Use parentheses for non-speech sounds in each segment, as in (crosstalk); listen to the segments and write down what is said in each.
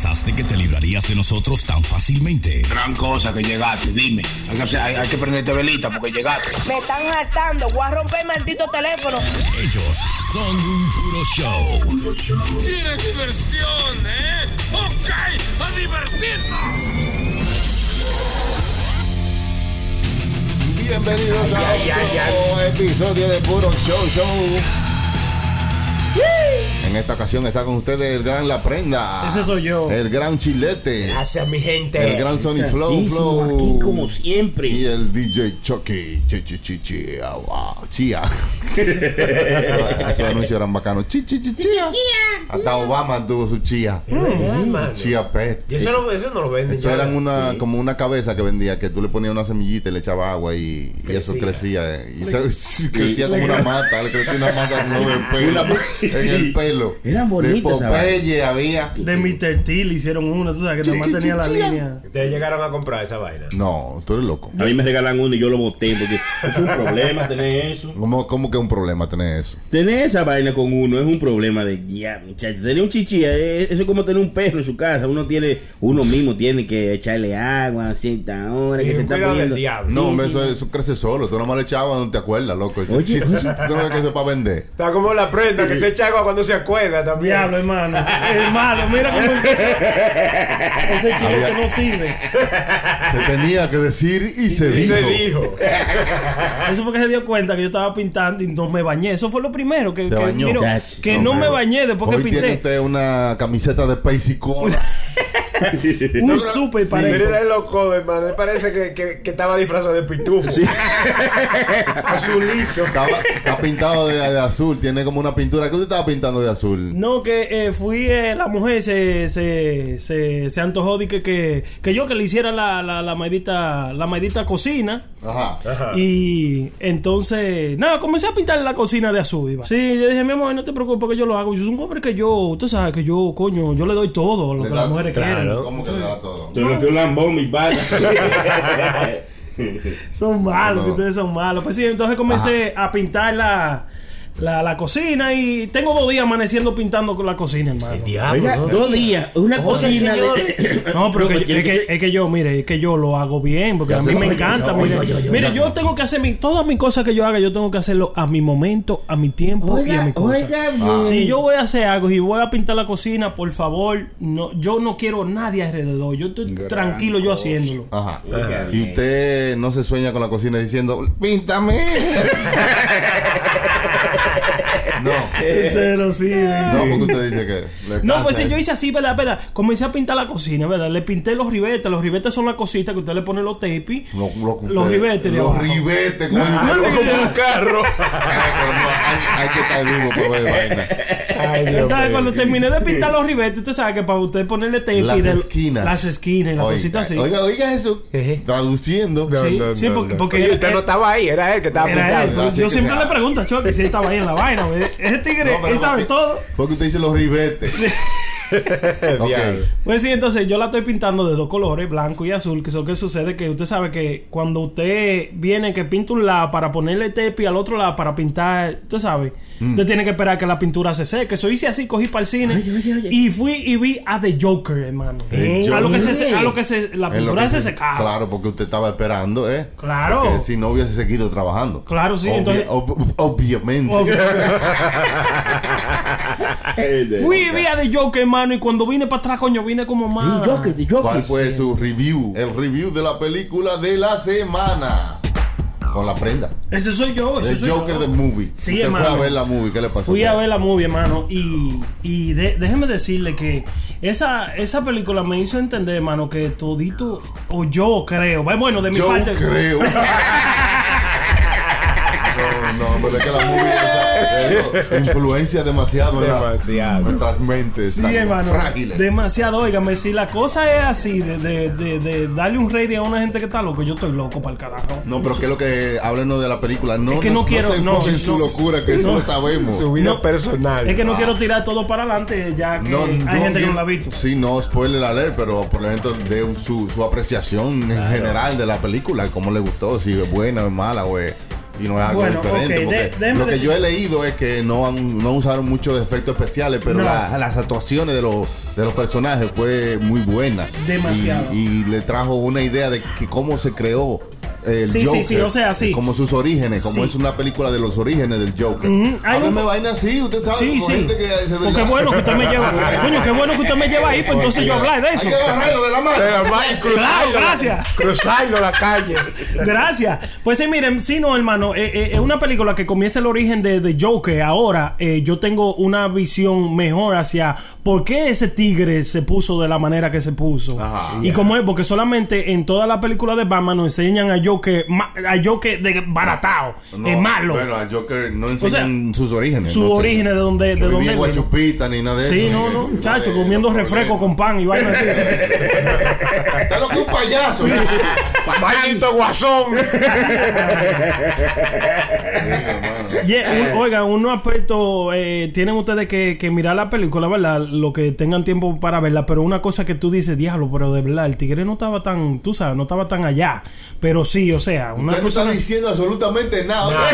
pensaste que te librarías de nosotros tan fácilmente? Gran cosa que llegaste, dime. Hay que, hacer- hay- hay que prenderte velita porque llegaste. Me están hartando. Voy a romper el maldito teléfono. Ellos son un puro show. ¡Qué diversión, eh! ¡Ok! ¡A divertirnos! Bienvenidos a otro episodio de Puro Show Show. En esta ocasión está con ustedes el gran La Prenda. Ese soy yo. El gran Chilete. Gracias, mi gente. El gran Sony Flow Flow. Aquí como siempre. Y el DJ Chucky. Chi, chi, chi, chi, wow, Chía. (laughs) Esos anuncios eran bacanos. Chi, chi, chi, chía. Hasta Obama tuvo su chía. Chía pet. Eso, no, eso no lo venden Eso ya. eran una, como una cabeza que vendía, que tú le ponías una semillita y le echabas agua y, y eso Crecía. crecía. eh. Y se- (laughs) crecía como una mata, le crecía una mata no de pelo, en el (laughs) pelo. Eran bonitas De Popeye había. De Mr. T le hicieron una, tú sabes, que nada más tenía la línea. Ustedes llegaron a comprar esa vaina. No, tú eres loco. A mí me regalan uno y yo lo boté porque es un problema tener eso. ¿Cómo, cómo que es un problema tener eso? Tener esa vaina con uno es un problema de ya, muchachos. Tener un chichi, eh, eso es como tener un perro en su casa. Uno tiene, uno mismo tiene que echarle agua a cierta hora que Sí, se un está poniendo. diablo. No, Sí, eso, crece solo. Tú nomás le echabas, no te acuerdas, loco. Oye, (laughs) Tú no ves que eso es para vender. Está como la prenda que se echa agua cuando se acuerda también. Diablo, hermano. hermano, mira cómo empezó. Ese chilete Había- no sirve. Se tenía que decir y se Y dijo. se dijo. (laughs) Eso fue que se dio cuenta que yo estaba pintando y no me bañé. Eso fue lo primero. Que, Te que, bañó. miro, que no, me bañé después que Hoy tiene pinté. usted una camiseta de Pace y Cola. (laughs) (laughs) Un súper Sí, parejo. Mira el loco, hermano. Me parece que, que, que estaba disfrazado de pitufo. (laughs) Azulito. Estaba, está pintado de, de azul, tiene como una pintura. ¿Qué usted estaba pintando de azul? No, que eh, fui eh, la mujer se, se, se, se antojó de que, que, que yo que le hiciera la, la, la maldita la maldita cocina. Ajá. Y entonces, nada, comencé a pintar la cocina de azul. iba. Sí, yo dije, mi amor, no te preocupes que yo lo hago. Yo soy un hombre que yo, usted sabe que yo, coño, yo le doy todo lo Le que da- las mujeres claro. quieren. ¿Cómo que le da todo? No que un lambón, mi padre. (laughs) Son malos, No. que ustedes son malos. Pues sí, entonces comencé a pintar la, la, la cocina y tengo dos días amaneciendo pintando con la cocina, hermano. Diablo. Oiga, ¿no? dos días, una cocina de. (coughs) No, pero No, que- es, que, es que yo, mire, es que yo lo hago bien, porque Ya a mí sé, me oye, encanta. oye, mire, mire yo tengo que hacer mi, todas mis cosas que yo haga, yo tengo que hacerlo a mi momento, a mi tiempo y a mi Oiga, cosa. oiga, Ah. Si yo voy a hacer algo y voy a pintar la cocina, por favor, no, yo no quiero nadie alrededor. Yo estoy Gran tranquilo yo haciéndolo. Ajá. Oiga, Y usted no se sueña con la cocina diciendo, píntame. (laughs) no. (laughs) Pero sí, No, porque usted dice que. le No, pues ¿eh? yo hice así, ¿verdad? ¿verdad? Comencé a pintar la cocina, ¿verdad? Le pinté los ribetes. Los ribetes son las cositas que usted le pone los tapis. Lo- lo Los usted- ribetes de Los abajo. ribetes. como- Ah, un carro. (laughs) no, hay, hay que estar vivo para ver vaina. Ay, Dios Entonces, cuando terminé de pintar los ribetes, usted sabe que para usted ponerle tape Las y de- esquinas. las esquinas y las cositas así. Oiga, oiga eso. Traduciendo. No, Sí, no, sí, no, porque- no. porque Oye, era- usted no estaba ahí, era él que estaba pintando. pues, yo siempre sea. le pregunto a Chucky si él estaba ahí en la vaina. güey. Ese tigre, No, él sabe porque- todo. Porque usted dice los ribetes. (laughs) Ok. Diablo. Pues sí, entonces yo la estoy pintando de dos colores, blanco y azul. Que eso que sucede que usted sabe que cuando usted viene que pinta un lado para ponerle tepi al otro lado para pintar, usted sabe, Mm. usted tiene que esperar que la pintura se seque. Eso hice así, cogí para el cine Oye, oye, oye. y fui y vi a The Joker, hermano. The A lo que se, a lo que se, la pintura que se se- secaba. Claro, porque usted estaba esperando, ¿eh? Claro. Porque si no hubiese seguido trabajando. Claro, sí, Obvia- entonces- ob- obviamente. (laughs) Fui y vi a The Joker, hermano, y cuando vine para atrás, coño, vine como más. Y Joker, y Joker, ¿Cuál fue sí. su review? El review de la película de la semana. Con la prenda. Ese soy yo, ese El soy Joker yo. de movie. Sí, Usted hermano. fue a ver la movie. ¿Qué le pasó? Fui a ver la movie, hermano, y, y de- déjeme decirle que esa, esa película me hizo entender, hermano, que todito, o yo creo, bueno, de mi Yo parte. creo. (laughs) No, no, pero es que la movie influencia demasiado, en Demasiado. nuestras mentes Sí, tan hermano. frágiles. Demasiado, óigame, si la cosa es así, de, de, de, de darle un rating a una gente que está loco, yo estoy loco para el carajo. No, pero ¿qué es lo que háblenos de la película? No, Es que no no, quiero- se no, enfoque en su no. locura, que eso No. lo sabemos. Su vida No, personal. Es que no Ah. quiero tirar todo para adelante, ya que No, hay no, gente que no la ha visto. Sí, no spoiler la ley, pero por ejemplo, de su, su apreciación en general de la película, cómo le gustó, si es buena o es mala, o es, Y no es algo Bueno, diferente. porque de- lo que decir- yo he leído es que no, han- no usaron muchos efectos especiales, pero No. la- las actuaciones de los, de los personajes fue muy buena. Demasiado. Y, y le trajo una idea de que cómo se creó el Sí, sí, Joker. sí, o sea, sí. Como sus orígenes, como Sí. es una película de los orígenes del Joker. Ujú, hay Háblame un- vaina así, usted sabe. Sí, como sí. gente que se Porque bueno que usted me lleva. (laughs) Coño, qué bueno que usted me lleva ahí, pues entonces yo hablar de Hay eso. que agarrarlo de la mano. De la mano. Claro, gracias. Cruzarlo la calle. Gracias. Pues sí, miren, sí, no, hermano. eh, eh, Es una película que comienza el origen de, de Joker. Ahora eh, yo tengo una visión mejor hacia por qué ese tigre se puso de la manera que se puso. Ajá. y como es, porque solamente en toda la película de Batman nos enseñan a Joker, ma- a Joker de baratao, No, es malo. Bueno, al Joker no enseñan sea, sus orígenes. sus no orígenes de donde- de No donde vino. Guachupita ni nada de Sí, eso. no, no, Nada de- comiendo no, refresco con pan y vaina así. Está lo que un payaso. Maldito guasón. Yeah, un- oigan, unos aspectos, eh, tienen ustedes que, que mirar la película, ¿verdad? Lo que tengan tiempo para verla, pero una cosa que tú dices, diablo, pero de verdad, el tigre no estaba tan, tú sabes, no estaba tan allá. Pero sí, o sea, una Usted no está diciendo absolutamente nada. (laughs)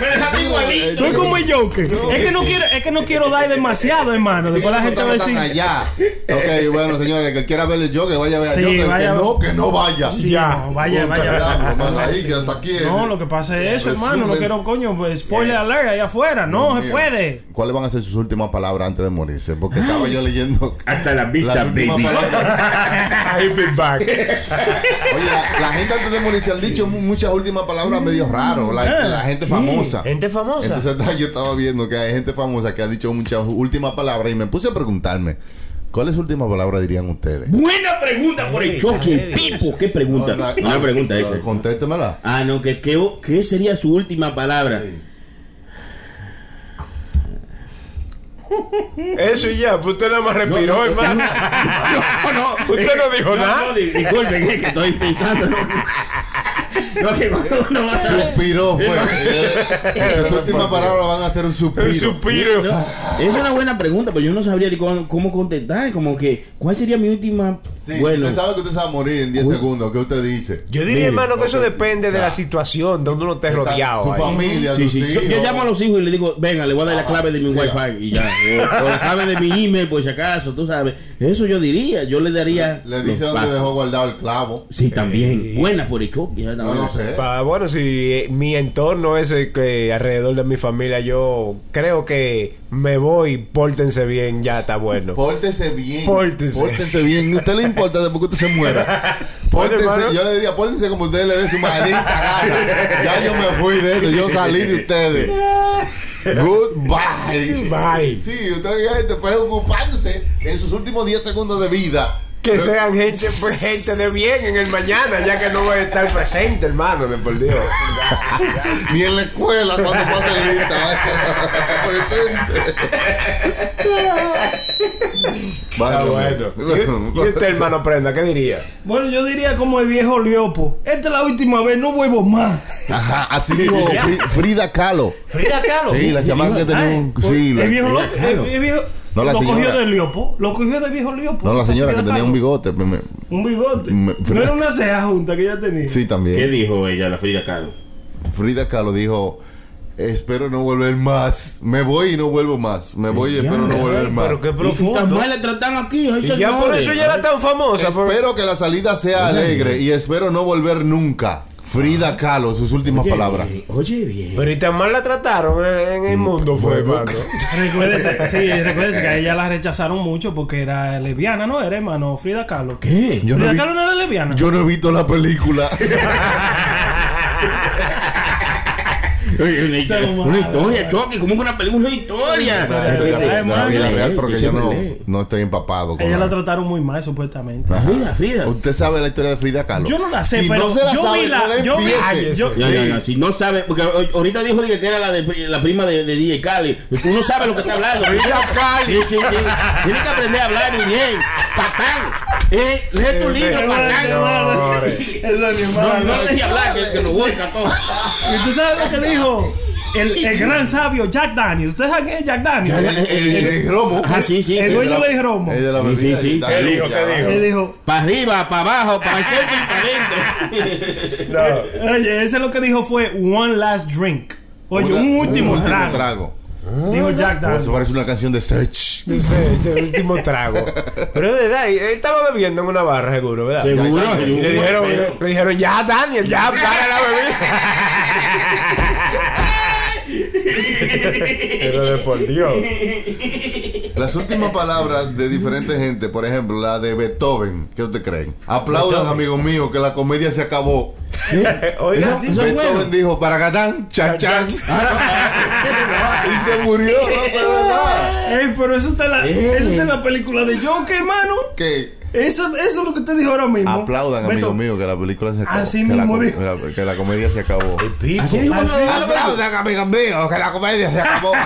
Pero es igualito. Estoy como el Joker. es, que no quiero, es que no quiero dar (laughs) demasiado, hermano. Después la gente va a decir... allá. Ok, bueno, señores, el que quiera ver el Joker, vaya a ver a Sí, Joker. vaya a que ver. no, que no vaya. Sí, no, vaya, vaya. diablo, hermano, ahí, que hasta aquí. No, lo que pasa es eso, hermano. No quiero, coño, pues, spoiler alert ahí afuera. No se puede. ¿Cuáles van a ser sus últimas palabras antes de morirse? Porque estaba yo leyendo. (laughs) Hasta la vista, baby. I'll be back. Oye, la, la gente antes de morirse han dicho mu- muchas últimas palabras medio raro. La, Eh. la gente famosa. Gente famosa. Entonces (laughs) yo estaba viendo que hay gente famosa que ha dicho muchas últimas palabras y me puse a preguntarme, ¿cuáles últimas palabras dirían ustedes? Buena pregunta por el choque. Pipo, ¿qué pregunta? Una pregunta esa. Contéstemela. Ah, no, que, que, ¿qué sería su última palabra? Eso y ya, pues usted nada más respiró, hermano. No, no. Usted no dijo nada. No, di- disculpen, es que estoy pensando. (laughs) No, no que cuando uno va a Suspiró, pues. Sus últimas palabras van a ser un suspiro. El suspiro. No, es una buena pregunta, pero yo no sabría ni cómo, cómo contestar. Como que, ¿cuál sería mi última? Sí, bueno, usted sabe que usted se va a morir en 10 segundos. ¿Qué usted dice? Yo diría, Mire, hermano, que eso depende de la situación donde uno esté rodeado. Tu ahí. familia, Sí, tus sí. Yo, yo llamo a los hijos y le digo, venga, le voy a dar la clave de mi Mira. wifi y ya. O, o la clave de mi email, por si acaso, tú sabes. Eso yo diría, yo le daría. Le dice dónde pasos. dejó guardado el clavo. Sí, también. Buena por el choque. ya, No, no sé. Pa- bueno, si eh, mi entorno es el que alrededor de mi familia, yo creo que me voy, pórtense bien, ya está bueno. Pórtese bien. Pórtese. Pórtese bien. ¿A usted le importa después que usted se muera? (laughs) Bueno, hermano. yo le diría, pórtense como usted le dé su maldita gana. Ya yo me fui de esto, yo salí de ustedes. Goodbye. Bye. Sí, usted gente preocupándose en sus últimos 10 segundos de vida. Que sean gente, pues, gente de bien en el mañana, ya que no voy a estar presente, hermano, de por Dios. (laughs) Ni en la escuela cuando pase lista. (laughs) Presente. Ah, bueno. ¿Y, y usted, hermano, prenda, qué diría? Bueno, yo diría como el viejo Liopo. Esta es la última vez, no vuelvo más. Ajá, así dijo (laughs) Fri- Frida Kahlo. Frida Kahlo. Sí, la chamaca que tenía un. Sí, la, el viejo. El, el viejo, No, la lo señora. cogió del Liopo. Lo cogió del viejo Liopo. no, la señora que tenía un bigote. me- me- Un bigote. Me- no era una ceja junta que ella tenía. Sí, también. ¿Qué dijo ella, la Frida Kahlo? Frida Kahlo dijo: Espero no volver más. Me voy y no vuelvo más. Me voy y espero no volver más. Pero qué Y tan profundo. mal le tratan aquí, Y ya por eso ya era tan famosa. por- Espero que la salida sea alegre y espero no volver nunca. Frida Kahlo, sus últimas Oye, palabras. bien, Oye, bien. Pero y tan mal la trataron en, en el mundo, fue, hermano. (laughs) Recuérdese, sí, recuérdese que a ella la rechazaron mucho porque era lesbiana, ¿no? Era hermano Frida Kahlo. ¿Qué? Yo no, Frida vi- Kahlo no era lesbiana. yo no he visto la película. (laughs) Una, historia, choque, como que una película, una historia. historia. de la- de la vida lee, real, porque que yo siempre no, no estoy empapado con ella la la- trataron muy mal, supuestamente. Ajá. Frida, Frida. Usted sabe la historia de Frida Kahlo. Yo no la sé, si pero no se la yo sabe, vi la- no yo vi- yo- ya. Si no sabe, porque ahorita dijo que era la, de, pri- la prima de, de DJ Cali. Tú no sabes lo que está hablando. (laughs) Frida sí. Tienes que aprender a hablar muy bien. Patán. Eh, lee tu libro. Esa es mi No, no le dejes hablar, que, que lo busca todo. ¿Y tú sabes lo que dijo? el, el gran sabio Jack Daniels. ¿Ustedes saben quién es Jack Daniels? El, el- el romo. Ah, sí, sí. el dueño del romo. El de la Sí, bebida. sí, sí. y. ¿Qué dijo? ¿Qué dijo? Para arriba, para abajo, para el centro y para adentro. (laughs) oye, ese lo que dijo fue one last drink. Oye, Una- un último un trago. trago. Dijo Jack Eso Daniels. parece una canción de Sech. Sé, ese último trago. Pero es verdad, él estaba bebiendo en una barra, seguro, ¿verdad? Seguro. Y le dijeron, le dijeron, ya, Daniel, ya, para la bebida. (laughs) Pero de por Dios. Las últimas palabras de diferente gente, por ejemplo, la de Beethoven, ¿qué ustedes creen? Aplaudan, amigos míos, que la comedia se acabó. Oiga, Eso- eso es Beethoven bueno. dijo, para Gatán, chan chan. (laughs) y se murió, ¿no? Pero. Ey, pero eso está, en la, eso está en la película de Joker, hermano. Que Eso, eso es lo que usted dijo ahora mismo. aplaudan, amigos Beto, míos, que la película se acabó. Así que mismo dijo. la- que la comedia se acabó. Así dijo Así. Aplaudan, amigos míos, que la comedia se acabó. (laughs)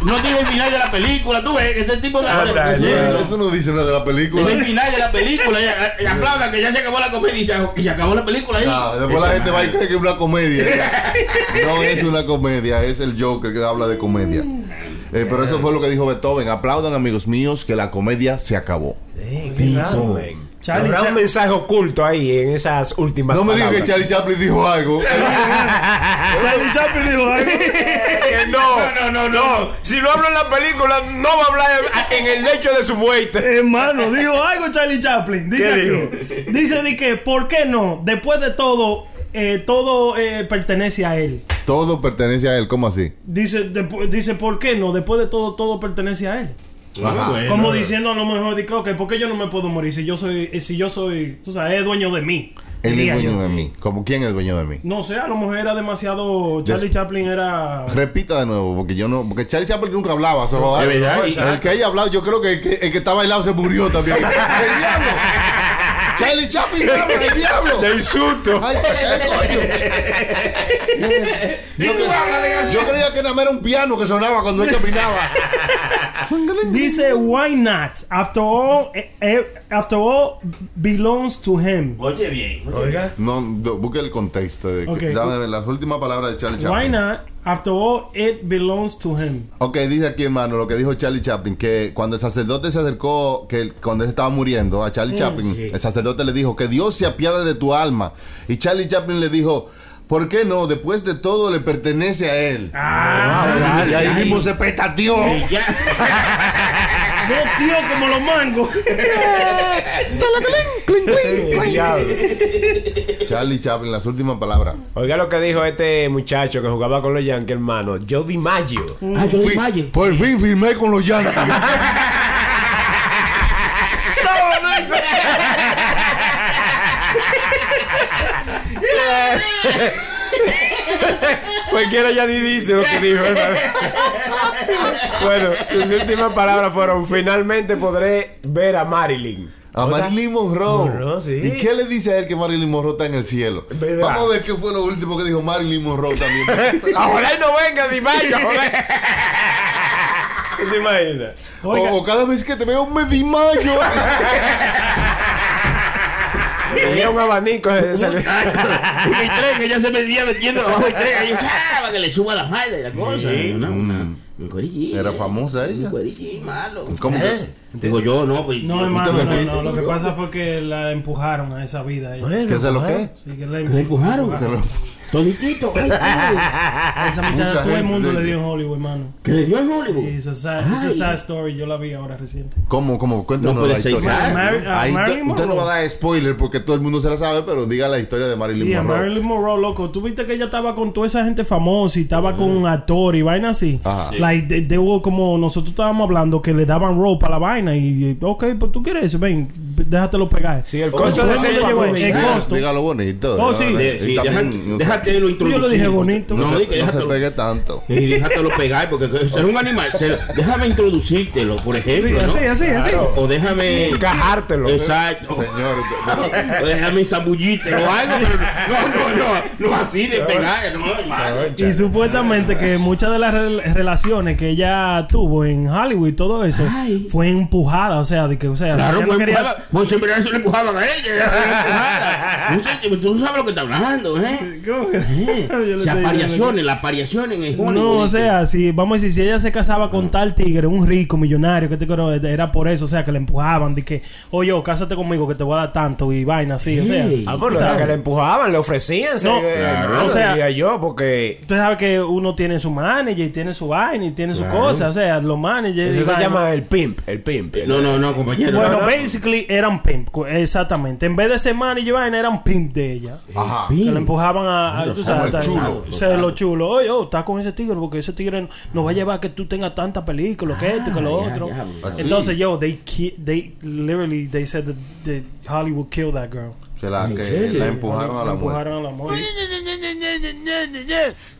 No tiene el final de la película, tú ves, este tipo de. Eso- Eso, eso no dice nada de la película. Es el final de la película. Y, y aplaudan que ya se acabó la comedia y se, y se acabó la película ahí. Después la gente va y cree que es una comedia. (laughs) No es una comedia, es el Joker que habla de comedia. Eh, pero eso fue lo que dijo Beethoven. Aplaudan, amigos míos, que la comedia se acabó. Qué raro, man. Charlie Habrá Cha- un mensaje oculto ahí en esas últimas No me digas que. Charlie Chaplin dijo algo. (laughs) Charlie Chaplin dijo algo. (laughs) Que no, no, no, no. Si lo hablo en la película, no va a hablar en el lecho de su muerte. Hermano, dijo algo Charlie Chaplin. Dice ¿Qué aquí. Dice de que, ¿por qué no? Después de todo, eh, todo eh, pertenece a él. Todo pertenece a él, ¿cómo así? Dice, dice, ¿por qué no? Después de todo, todo pertenece a él. Bueno. Como diciendo a lo mejor, de que, ok, ¿por qué yo no me puedo morir si yo soy, eh, si yo soy, tú sabes, es dueño de mí? Él es dueño yo. de mí. ¿Como quién es dueño de mí? No sé, a lo mejor era demasiado. Charlie Des- Chaplin era. Repita de nuevo, porque yo no. Porque Charlie Chaplin nunca hablaba. Solo, el que haya hablado, yo creo que el que, el que estaba al lado se murió también. (laughs) ¡El diablo! ¡Charlie Chaplin el diablo! De insulto. Ay. (laughs) Yo, yo creía que nada más era un piano que sonaba cuando él caminaba. Dice, why not? After all, eh, eh, after all belongs to him. Oye, bien. Oiga. No, no, busque el contexto. De que- Ok. dame las últimas palabras de Charlie Chaplin. Why not? After all, it belongs to him. Ok, dice aquí, hermano, lo que dijo Charlie Chaplin, que cuando el sacerdote se acercó, que cuando él estaba muriendo a Charlie Chaplin, el sacerdote le dijo, que Dios se apiade de tu alma. Y Charlie Chaplin le dijo, ¿por qué no? Después de todo le pertenece a él. Ah, y ahí mismo se petateó. Ya. (laughs) dos tíos como los mangos. (laughs) Charlie Chaplin, las últimas palabras. Oiga lo que dijo este muchacho que jugaba con los Yankees, hermano. Joe DiMaggio. Ah, yo imagino. por fin firmé con los Yankees. (laughs) (laughs) Cualquiera ya ni dice lo que dijo, hermano. (laughs) bueno, sus últimas palabras fueron: Finalmente podré ver a Marilyn. A Marilyn Monroe. Monroe, sí. ¿Y qué le dice a él que Marilyn Monroe está en el cielo? ¿Verdad? Vamos a ver qué fue lo último que dijo Marilyn Monroe también. (laughs) Y no venga DiMaggio, joder. ¿Te imaginas? O, o cada vez que te veo me desmayo. Tenía un abanico. ese- En el tren, ella se metía metiendo abajo del tren. Ahí, para que le suba la falda y la cosa. Una, una, un corillo. Era famosa ella. Un malo. ¿Cómo que- ¿Eh? Digo yo, no, pues. No, hermano, no, no. Lo que pasa fue que la empujaron a esa vida. ella. ¿Qué es lo que? Sí, que la ¿Que le empujaron? Toditito. (laughs) Ay, ay, Esa Mucha muchacha, todo el mundo le dio en Hollywood, hermano. Que le dio en Hollywood. It's a sad, it's a sad story. Yo la vi ahora reciente. ¿Cómo, cómo? Cuéntanos No puede la ser historia. a Ahí Marilyn usted no Monroe. va a dar spoiler porque todo el mundo se la sabe, pero diga la historia de Marilyn Sí, a Monroe. Marilyn Monroe, loco. Tú viste que ella estaba con toda esa gente famosa y estaba con un actor y vaina así. Ajá. Sí. Like, de, de- como nosotros estábamos hablando que le daban ropa a la vaina y, y, ok, pues tú quieres eso, ven, déjatelo pegar. Sí, el costo de el llegó, costo. Dígalo bonito. Oh, sí. ¿verdad? De- Y sí, también, deja- no- déjate lo introducir. Yo lo dije bonito. No, no, que no se pegue tanto. Y déjatelo pegar, porque que ser un animal. ser- déjame introducírtelo, por ejemplo. Sí, así, así, así. O déjame. Encajártelo. Exacto. Señor, O déjame zambullírtelo o algo. No, no, no. No así de pegar, no. Y supuestamente que muchas de las rel- relaciones que ella tuvo en Hollywood y todo eso fue empujada, o sea, de que, o sea, Claro, no quería, empujada. Pues verdad se le empujaban a ella. (laughs) No sé, tú no sabes lo que está hablando, ¿eh? ¿Cómo que- Eh, variaciones, las variaciones en Hollywood. No, o sea, si vamos a decir, si ella se casaba con tal tigre, un rico, millonario, que te creo, era por eso, o sea, que le empujaban, de que, oye, cásate conmigo, que te voy a dar tanto y vaina así, o sea. Ah, pero O sea, que le empujaban, le ofrecían. No, claro. o O sea- yo, porque Usted sabe que uno tiene su manager y tiene su vaina y tiene su cosa, o sea, los managers. y eso se llama el pimp, el pimp. No, no, no, compañero. Bueno, No, no. basically eran pimp, exactamente. En vez de ser manager y vaina, eran pimp de ella. Ajá. Que le empujaban a, a- tú sabes, el chulo. sea, lo chulo. Oye, oh, está con ese tigre porque ese tigre nos va a llevar a que tú tengas tantas películas, que esto, que lo ya, otro. Entonces, yo, they, they literally, they said that, that Hollywood killed that girl. Que la, ¿En que la empujaron a La la muerte. empujaron a la muerte.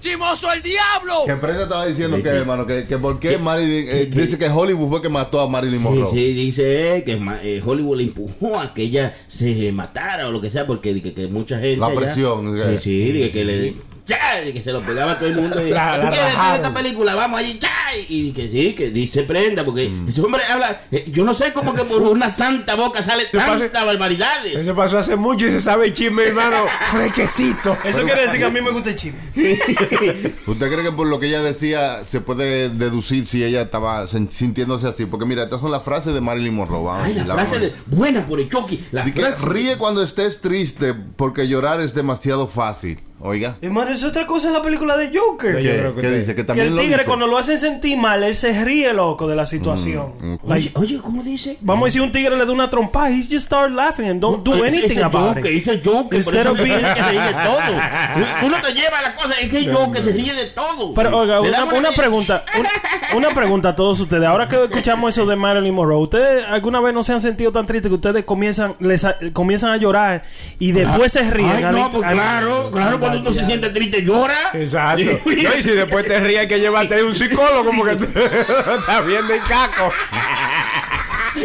¡Chimoso el diablo! Que Prenda estaba diciendo que, hermano, que, que por qué Marilyn. eh, dice que Hollywood fue que mató a Marilyn Sí, Monroe. sí, dice eh, que eh, Hollywood le empujó a que ella se matara o lo que sea, porque que, que mucha gente. La allá- presión, Sí, eh. sí, que, que le. ¡Ya! di que se lo pegaba a todo el mundo. Y, La- ¿Tú la quieres ver esta película? Vamos allí, ¡ya! Y que sí, que dice prenda, porque ese hombre habla. eh, yo no sé cómo que por una santa boca sale tantas barbaridades. Eso pasó hace mucho y se sabe el chisme, hermano. (laughs) Fresquecito. Eso quiere decir que a mí me gusta el chisme. (laughs) ¿Usted cree que por lo que ella decía se puede deducir si ella estaba sintiéndose así? Porque mira, estas son las frases de Marilyn Monroe. Ay, la frase de. Buena por el Chucky. La frase. ríe cuando estés triste porque llorar es demasiado fácil. Oiga. Hermano, es otra cosa en la película de Joker. Yo ¿Qué, creo que qué te- dice? Que Que también el lo tigre dice. cuando lo hacen sentir mal, él se ríe loco de la situación. Oye, oye, ¿cómo dice? Vamos a decir un tigre le da una trompa, he just start laughing and don't do anything ese about Joker, it. ese Joker, Instead of que being- que reír de todo. (laughs) Tú no te llevas la cosa, es que el Joker se ríe de todo. Pero oiga, una, pregunta, una, una pregunta a todos ustedes. Ahora que escuchamos eso de Marilyn Monroe, ¿ustedes alguna vez no se han sentido tan tristes que ustedes comienzan les a- comienzan a llorar y después se ríen? Ay, no, pues claro, claro, cuando uno se siente triste llora. Exacto. (laughs) No, y si después te ríes hay que llevarte a un psicólogo como que tú (laughs) estás viendo el caco. (laughs)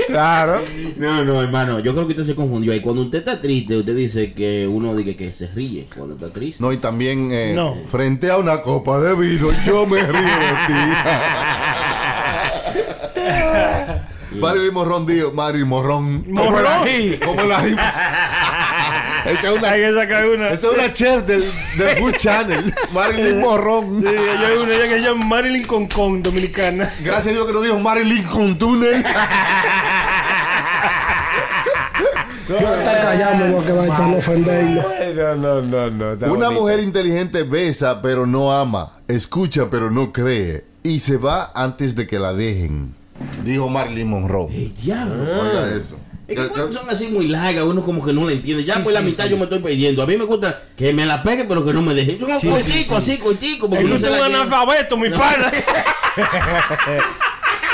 Claro. No, no, hermano, yo creo que usted se confundió ahí. Cuando usted está triste, usted dice que uno dice que se ríe cuando está triste. No, y también eh, No. frente a una copa de vino, yo me río de ti. Marilyn Monroe dijo, Marilyn Monroe. Como el ají. Como la Esa es una, Hay que sacar una. esa es una chef del, del Food Channel. Marilyn Monroe. Sí, hay una ella que se llama Marilyn Concon, dominicana. Gracias a Dios que no dijo Marilyn con túnel. Yo hasta callado voy a quedar para no ofenderlo. No, no, no, no. está Una bonito. mujer inteligente besa pero no ama, escucha pero no cree y se va antes de que la dejen. Dijo Marilyn Monroe. El diablo. Oiga eso. Es que cuando son así muy largas, uno como que no la entiende. Ya por la mitad yo me estoy perdiendo. A mí me gusta que me la pegue, pero que no me deje. Yo no cortico, así, cortico. porque es la un analfabeto, mi pana. (laughs)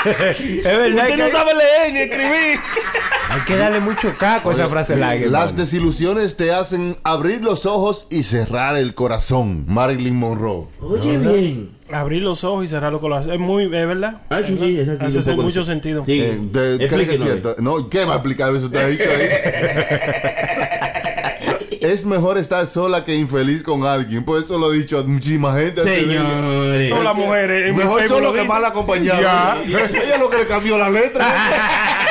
Es verdad Usted no que sabe leer ni escribir. (laughs) hay que darle mucho caco a esa frase larga. Las desilusiones te hacen abrir los ojos y cerrar el corazón. Marilyn Monroe. Oye, bien. Abrir los ojos y cerrar los corazones. Es muy, es verdad. Ah, sí, sí, esa sí, Hace mucho sentido. Sí. Eh, de- ¿Cree que es cierto? No, ¿qué va a explicar eso? Ha dicho ahí. (laughs) es mejor estar sola que infeliz con alguien. Por eso lo he dicho a muchísima gente. Señores. Todas las mujeres. Mejor solo lo que mal acompañado. Ya. Ella es lo que le cambió la letra. (laughs)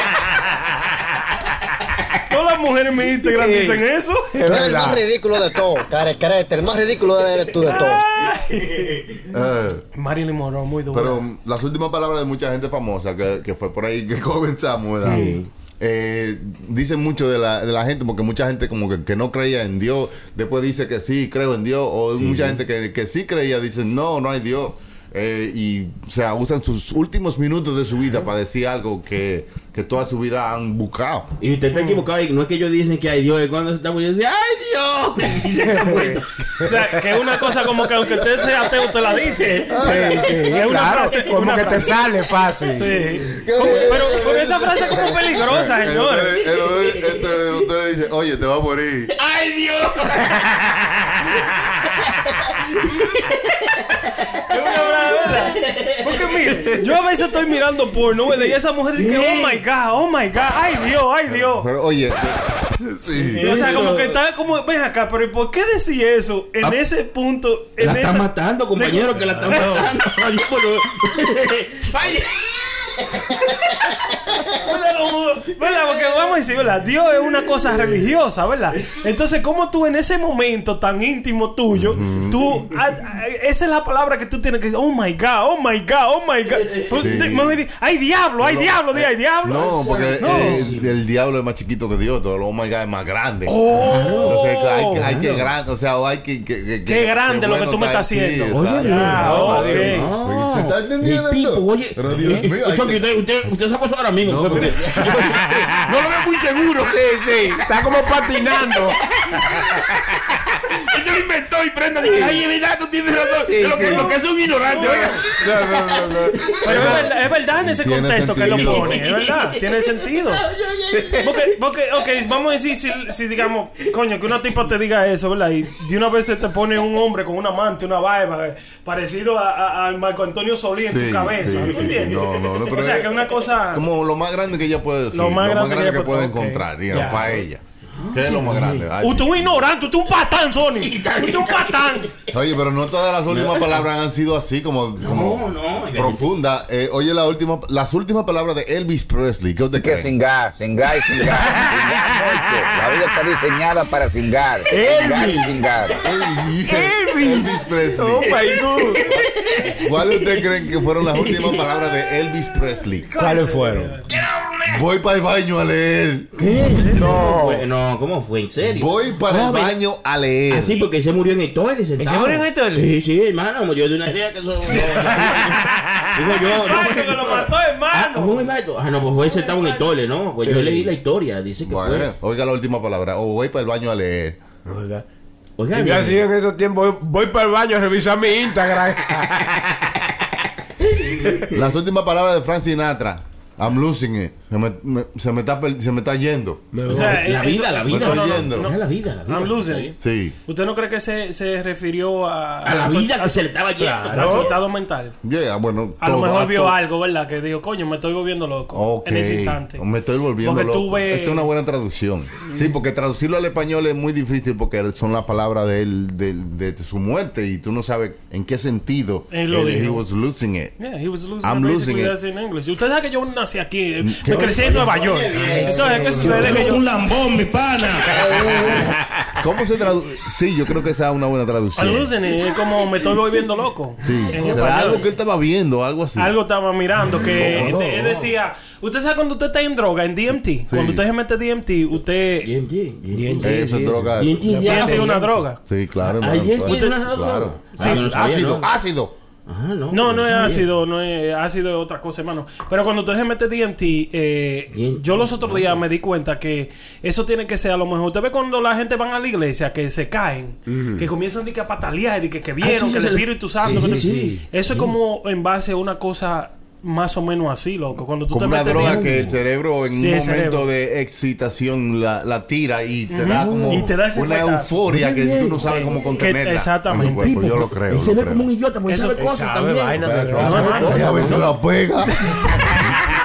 Todas las mujeres en mi Instagram dicen eso. Es Tú eres el más ridículo de todo. El más ridículo eres tú de todo. Eh, Marilyn Monroe, muy dura. pero mm, las últimas palabras de mucha gente famosa que, que fue por ahí que (laughs) comenzamos, ¿verdad? Sí. Eh, dicen mucho de la, de la gente porque mucha gente como que, que no creía en Dios después dice que sí creo en Dios o mucha gente que, que sí creía dicen no no hay Dios Eh, y o sea usan sus últimos minutos de su vida para decir algo que, que toda su vida han buscado Y usted está equivocado. y No es que ellos dicen que hay Dios. Es cuando se está muriendo. Dice, ¡ay, Dios! (laughs) Y se está muerto. O sea, que es una cosa como que aunque usted sea ateo, te la dice. Sí, sí, Es una claro, frase- como una que te frase. sale fácil. Sí. Como- pero con esa frase como peligrosa, entonces usted le dice oye te va a morir ¡Ay, Dios! (laughs) Es una verdad, ¿verdad? Porque mire, yo a veces estoy mirando porno, ¿verdad? Y esa mujer dice, oh my God, oh my God, ay Dios, ay Dios. pero oye sí O sea, como que está como, ven acá, pero ¿y por qué decir eso en ese punto? En La está esa... matando, compañero, que la está (laughs) matando. ¡Ay! ¿Verdad? Como- ¿verdad? Porque vamos a decir, ¿verdad? Dios es una cosa religiosa, ¿verdad? Entonces, ¿cómo tú en ese momento tan íntimo tuyo, tú, ah, ah, esa es la palabra que tú tienes que decir, oh my God, oh my God, oh my God. Pues, Sí. te- mejor di, ¡Ay, diablo, ay, diablo, di, ay, diablo! No, porque No. eh, el diablo es más chiquito que Dios, todo lo oh my God es más grande. Oh. Entonces hay, que- hay que grande, o sea, hay que, que, que- Qué grande lo que tú me está- estás haciendo. Ah, oye. Pero Dios mío, hay que- usted, usted, usted sacó eso ahora mismo. No, porque- no lo veo muy seguro. Sí, sí. Está como patinando. Él lo inventó y prenda. Dije, ay, verdad, tú tienes razón. Sí, lo, que, sí. lo que es un ignorante, oiga. Pero es verdad, es verdad en ese contexto que lo pone, es verdad, tiene sentido. (laughs) Porque, porque, ok, vamos a decir, si, si digamos, coño, que una tipa te diga eso, ¿verdad? Y de una vez se te pone un hombre con un amante, una barba, eh, parecido a- a- al Marco Antonio Solí en Sí, tu cabeza, sí, ¿tú sí. entiendes? No, no, no, pero o sea, que es una cosa... Como lo más grande que ella puede decir. Lo más grande que puede- encontrar, digamos, para ella. ¿Qué es lo más grande? Ay, Usted es un ignorante, usted es un patán, Sony. (laughs) Usted es un patán. Oye, pero no todas las últimas palabras han sido así como, como no, profunda. Eh, oye, la última, las últimas palabras de Elvis Presley. ¿Qué usted que cree? singar, singar y singar. (laughs) La vida está diseñada para singar. Singar y singar. Elvis. Elvis Presley. Oh my God. ¿Cuáles ustedes creen que fueron las últimas palabras de Elvis Presley? ¿Cuáles fueron? Voy para el baño a leer. No. Fue- No, ¿cómo fue? ¿En serio? Voy para Ah, el baño a leer. Ah, sí, porque se murió en el toile sentado. murió en el toile? Sí, sí, hermano, murió de una idea que eso... no, Digo yo, no. Ay, que lo mató, Ah, hermano. fue un infarto. Ah, no, pues fue sentado en el toile, ¿no? Pues yo leí la historia, dice que Bueno, oiga la última palabra. O voy para el baño a leer. fue. Oiga, Y yo así en esos tiempos voy para el baño a revisar mi Instagram. (laughs) Las últimas palabras de Frank Sinatra. I'm losing it. Se me, me- se me está, se me está yendo. O sea, la eso- vida, la vida. No, no, yendo. la vida, la vida. I'm losing it. Sí. ¿Usted no cree que se, se refirió a... A la vida que se le estaba yendo. Al resultado mental? Yeah, bueno. A lo todo, mejor vio algo, ¿verdad? Que dijo, coño, me estoy volviendo loco Ok. en ese instante. Me estoy volviendo Porque loco. tú ves- Esta es una buena traducción. Sí, porque traducirlo al español es muy difícil porque son las palabras de él, de, de su muerte y tú no sabes en qué sentido Él lo he dijo. was losing it. Yeah, he was losing I'm it, losing basically it. that's in English. Usted sabe que yo nací aquí, eh, ¿Qué? me crecí en Nueva York. Entonces, ¿qué sucede? Yo, lambón, mi pana. (laughs) ¿Cómo se traduce? Sí, yo creo que esa es una buena traducción. it, es como me estoy volviendo loco. Sí, será español. algo que él estaba viendo, algo así. Algo estaba mirando que No, no, él decía, usted sabe cuando usted está en droga, en DMT, cuando usted se mete DMT, usted bien, bien. Eso es droga. DMT es una droga. Sí, claro. Ay, hermano, claro. ¿tiene una droga? Claro. Ah, ácido, ácido. Ah, no. No, no es sabía. ácido, no es ácido, es otra cosa, hermano. Pero cuando usted se mete DMT, eh, yo los otros días me di cuenta que eso tiene que ser a lo mejor. Usted ve cuando la gente van a la iglesia que se caen, que comienzan de que a patalear, de que, que vieron, Ah, sí, que el Espíritu Santo. Eso es como en base a una cosa más o menos así, loco. Cuando tú Como te una metes droga que el cerebro en Sí, un momento cerebro. de excitación la, la tira y te da como Y te da una euforia que tú no sabes cómo contenerla. exactamente. Pues, pues, yo lo creo. Él se ve como un idiota porque Eso- sabe cosas sabe también. vaina de no, no, y a veces la pega. (laughs)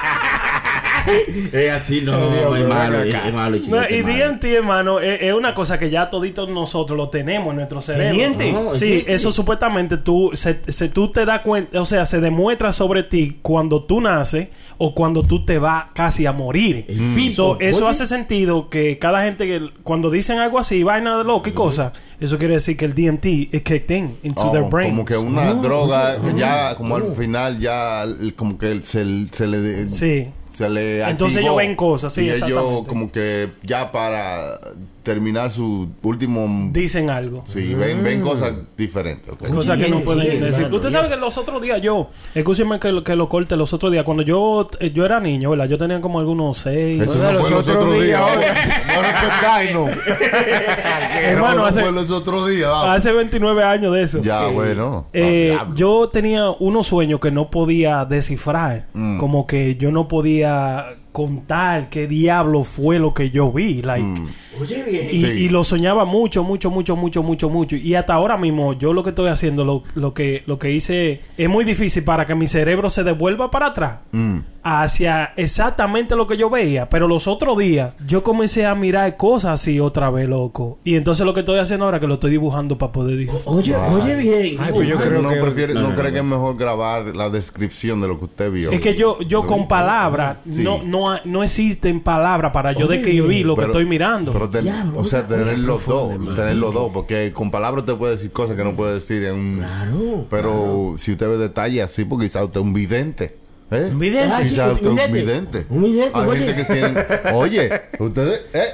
(laughs) Es así, no, es malo, es, es malo, chico. No, es y. DMT, hermano, es, es una cosa que ya toditos nosotros lo tenemos en nuestro cerebro. DMT? No, Sí, DMT. eso supuestamente tú, se, se- tú te das cuenta, o sea, se demuestra sobre ti cuando tú naces o cuando tú te vas casi a morir. So, eso oye. hace sentido que cada gente que cuando dicen algo así, vaina de loco y cosas, eso quiere decir que el DMT es kicked in into Oh, their brains. como que una Oh, droga ya oh, como al final ya como que se, se le Sí. Se le Entonces activó. ellos ven cosas, sí, y ellos como que ya para terminar su último Dicen algo. sí ven ven cosas diferentes. Cosas que no pueden sí, decir. Usted sabe que los otros días yo, escúcheme que lo, que lo corte, los otros días, cuando yo eh, yo era niño, ¿verdad? Yo tenía como algunos seis. Eso no los fue los otros otros días. días, No respetáis, no. (laughs) Hermano, no hace, fue los otros días. vamos. hace 29 años de eso. Ya, bueno. Eh, Ah, yo tenía unos sueños que no podía descifrar. Mm. Como que yo no podía contar qué diablo fue lo que yo vi. Like, Mm. Oye, bien. Y, Sí. y lo soñaba mucho, mucho, mucho, mucho, mucho, mucho. Y hasta ahora mismo, yo lo que estoy haciendo, lo, lo que, lo que hice, es muy difícil para que mi cerebro se devuelva para atrás. Mm. Hacia exactamente lo que yo veía. Pero los otros días yo comencé a mirar cosas así otra vez, loco. Y entonces lo que estoy haciendo ahora es que lo estoy dibujando para poder dibujar. Oye, oye bien. Ay, pues yo creo no que- prefiere, No, no, no, cree que es mejor grabar la descripción de lo que usted vio. Es que yo, yo con palabras, Sí. no, no, no existen palabras para yo Oye, describir bien. lo que Pero- estoy mirando. Pero ten- o sea, tener los dos, tener los dos, porque con palabras te puede decir cosas que no puede decir en un. Claro. Pero si usted ve detalles así, porque quizás usted es un vidente. ¿Eh? ¿Un vidente? Ah, sí, un un vidente. Un vidente, Hay oye. gente que tiene. (laughs) Oye, ustedes. ¿eh?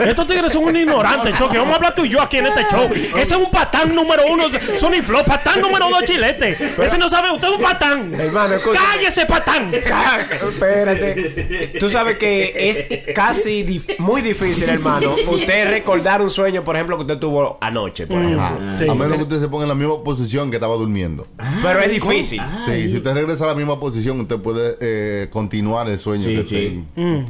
Estos tigres son un ignorante, choque. Vamos a hablar tú y yo aquí en este show. Ese es un patán número uno, Sony Flow, patán número dos, chilete. Ese no sabe, usted es un patán. Hermano. ¡Cállese, patán! Espérate. Tú sabes que es casi dif- muy difícil, hermano, usted recordar un sueño, por ejemplo, que usted tuvo anoche, por ejemplo. Sí. A menos que usted se ponga en la misma posición que estaba durmiendo. Pero es difícil. Sí, si usted regresa a la misma posición, usted puede eh, continuar el sueño Sí, que sí.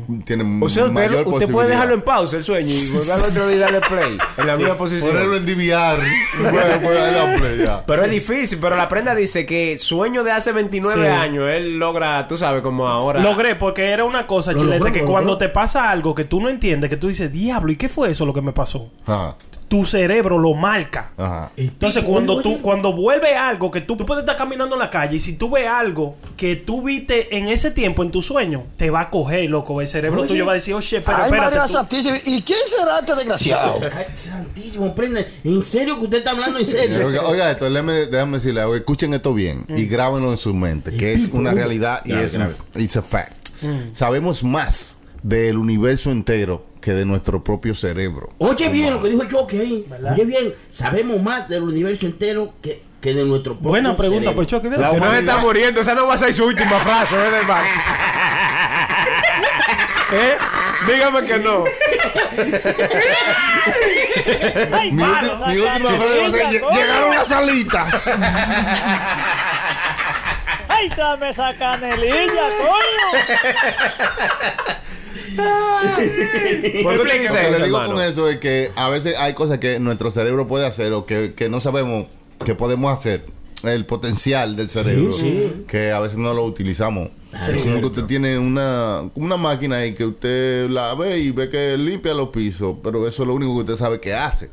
usted tiene O sea, usted, mayor usted puede dejarlo en pausa el sueño y volver al otro día y darle play en la misma posición. Ponerlo en DVR. bueno, pues play ya. Pero es difícil, pero la prenda dice que sueño de hace 29 Sí. años, él logra, tú sabes, como ahora. Logré, porque era una cosa, chilete, que lo cuando te pasa algo que tú no entiendes, que tú dices, diablo, ¿y qué fue eso lo que me pasó? Ajá, Tu cerebro lo marca. ajá. Entonces, cuando tú, cuando vuelve algo que tú, tú puedes estar caminando en la calle y si tú ves algo que tú viste en ese tiempo en tu sueño, te va a coger, loco. El cerebro Oye. tuyo va a decir, oye, pero Ay, espérate. Tú- Santísima. ¿Y quién será este desgraciado? (laughs) Ay, santísimo, prende. ¿En serio que usted está hablando en serio? Oiga, oiga esto, déjame, déjame decirle algo. Escuchen esto bien y grábenlo en su mente, que es una realidad y es un it's a fact. Sabemos más del universo entero que de nuestro propio cerebro. Oye bien lo que dijo Choque ahí. Oye bien, sabemos más del universo entero que, que de nuestro propio Buena pregunta, cerebro. pues Choque. La. Que humanidad- está muriendo, esa no va a ser su última frase, ¿verdad, hermano? (laughs) ¿Eh? Dígame que no. Mi, ulti- mi última frase va a ser, "Lle- llegaron las alitas. ¡Ay, dame esa canelilla, coño! ¿Por qué usted Lo dice que digo hermano? con eso es que a veces hay cosas que nuestro cerebro puede hacer o que, que no sabemos que podemos hacer. El potencial del cerebro, que a veces no lo utilizamos. Sino que usted tiene una, una máquina ahí que usted la ve y ve que limpia los pisos, pero eso es lo único que usted sabe que hace.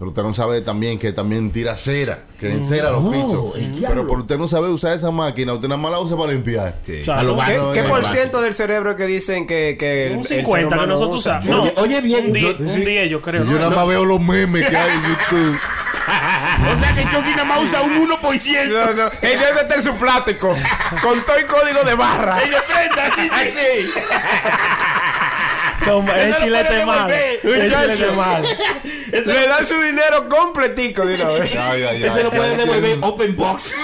Pero usted no sabe también que también tira cera, que encera los No, pisos. diablo. Pero por usted no sabe usar esa máquina, usted nada más la usa para limpiar. Sí. O sea, ¿qué- ¿Qué, por ciento del cerebro que dicen que, que el, Un el ser 50 que nosotros usa? usamos. Oye, oye bien, un 10, yo- un 10 yo creo. yo ¿no? nada más veo los memes que hay en YouTube. (laughs) O sea que Chucky nada más usa un 1%. No, no. El dedo está en su plástico. Con todo el código de barra. Ella prenda así. (laughs) así. Lo chilete mal. muchacho. chilete mal. Le dan su dinero completico de una vez. Ese lo puede ay, devolver open box.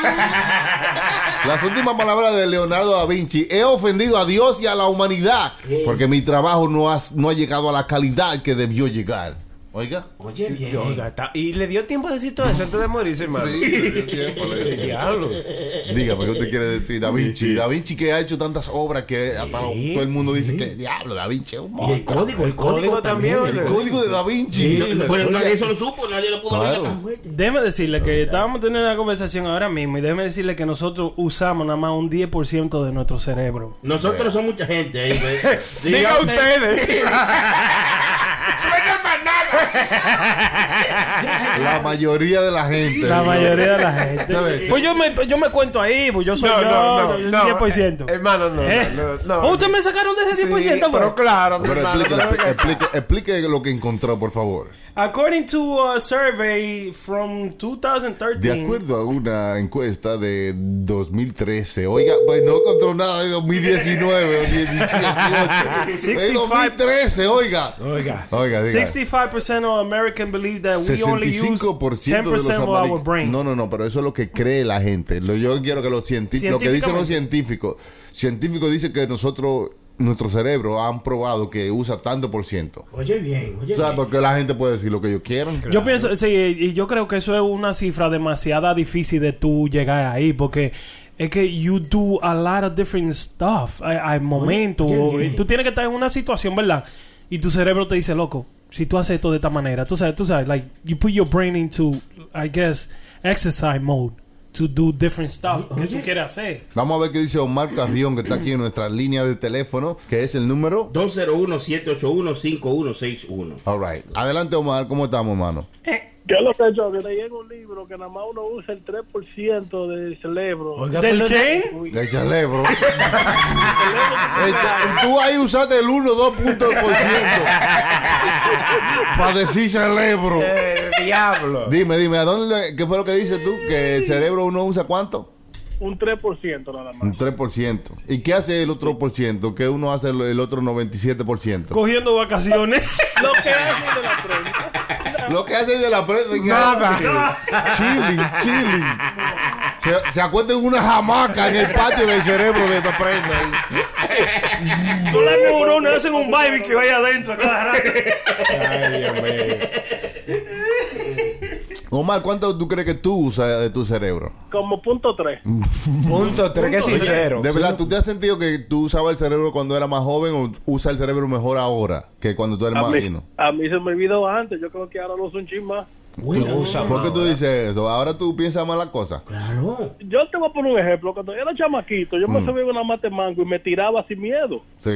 Las últimas palabras de Leonardo da Vinci. He ofendido a Dios y a la humanidad porque mi trabajo no ha, no ha llegado a la calidad que debió llegar. Oiga. Oye bien. Oiga, está- y le dio tiempo a decir todo eso antes de morirse, hermano. Sí, le dio tiempo, le. Diablo. (laughs) Dígame, ¿qué usted quiere decir? Da Vinci. Da Vinci que ha hecho tantas obras que hasta todo el mundo dice que diablo, Da Vinci es un Y el monstruo. código, el código, código también. también, El código de Da Vinci. Sí, Bueno, nadie eso lo supo, nadie lo pudo Claro. ver. Déjeme decirle que estábamos teniendo una conversación ahora mismo y déjeme decirle que nosotros usamos nada más un 10% de nuestro cerebro. Nosotros somos mucha gente (laughs) ahí, güey. Diga ustedes. Suena manada. (laughs) La mayoría de la gente. La mayoría de la gente. Pues yo me, yo me cuento ahí, pues yo soy No, yo, no, no, el no, 10%. eh, hermano, no, ¿Eh? no, no, ¿O ustedes me sacaron de ese 10%? Sí, pues? pero claro, Pero hermano, explique, pero- explique, explique lo que encontró, por favor. According to a survey from 2013. De acuerdo a una encuesta de 2013, oiga, pues no encontró nada de 2019 o 2018. Es 65. 2013, oiga. Oiga. Oiga, diga. 65% of Americans believe that we only use 65% de los 10% of our brain. No, no, no, pero eso es lo que cree la gente. Lo, yo quiero que los científicos, lo que dicen los científicos, científicos dicen que nosotros, nuestro cerebro han probado que usa tanto por ciento. Oye bien, oye O sea, bien. porque la gente puede decir lo que ellos quieran. Yo pienso, sí, y yo creo que eso es una cifra demasiado difícil de tú llegar ahí, porque es que you do a lot of different stuff. Bien. y tú tienes que estar en una situación, ¿verdad? Y tu cerebro te dice, loco, si tú haces esto de esta manera, tú sabes, tú sabes, like, you put your brain into, I guess, exercise mode. To do different stuff que tú quieres hacer. Vamos a ver qué dice Omar Carrión, que está aquí en nuestra línea de teléfono, que es el número 201-781-5161. All right. Adelante, Omar, ¿cómo estamos, mano? Yo lo que he hecho, que leí en un libro que nada más uno usa el 3% del cerebro. ¿Del qué? Del (laughs) cerebro. Este, Tú ahí usaste el 1, 2 puntos por ciento. (laughs) Para decir cerebro. Eh, diablo. Dime, dime, ¿a dónde, ¿qué fue lo que dices tú? ¿Que el cerebro uno usa cuánto? Un 3% nada más. Un 3%. ¿Y qué hace el otro por ciento? ¿Qué uno hace el, el otro 97%? Cogiendo vacaciones. Lo que hace de la prensa. Lo que hace de la prensa. Nada. Chilling, chilling. Se, se acuesta en una hamaca en el patio del cerebro de la prenda. Todas las neuronas hacen un baby que vaya adentro a cada rato. Ay, Dios mío. Omar, ¿cuánto tú crees que tú usas de tu cerebro? Como punto 3. (laughs) Punto tres, que sincero. De verdad, ¿tú te has sentido que tú usabas el cerebro cuando era más joven o usas el cerebro mejor ahora que cuando tú eres A más mí, fino? a mí se me olvidó antes. Yo creo que ahora lo uso un chin más. ¿Por qué tú dices eso? ¿Ahora tú piensas más las cosas? Claro. Yo te voy a poner un ejemplo. Cuando yo era chamaquito, yo me Mm. subía en una mate mango y me tiraba sin miedo. Sí.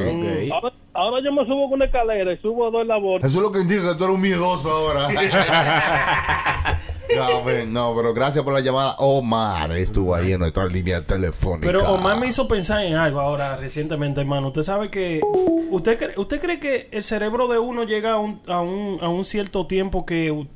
Ahora, ahora yo me subo con una escalera y subo a dos labores. Eso es lo que indica que tú eres un miedoso ahora. (laughs) (laughs) no, no, pero gracias por la llamada. Omar estuvo ahí en nuestra línea telefónica. Pero Omar me hizo pensar en algo ahora recientemente, hermano. Usted sabe que. ¿Usted cree, usted cree que el cerebro de uno llega a un, a un, a un cierto tiempo que u-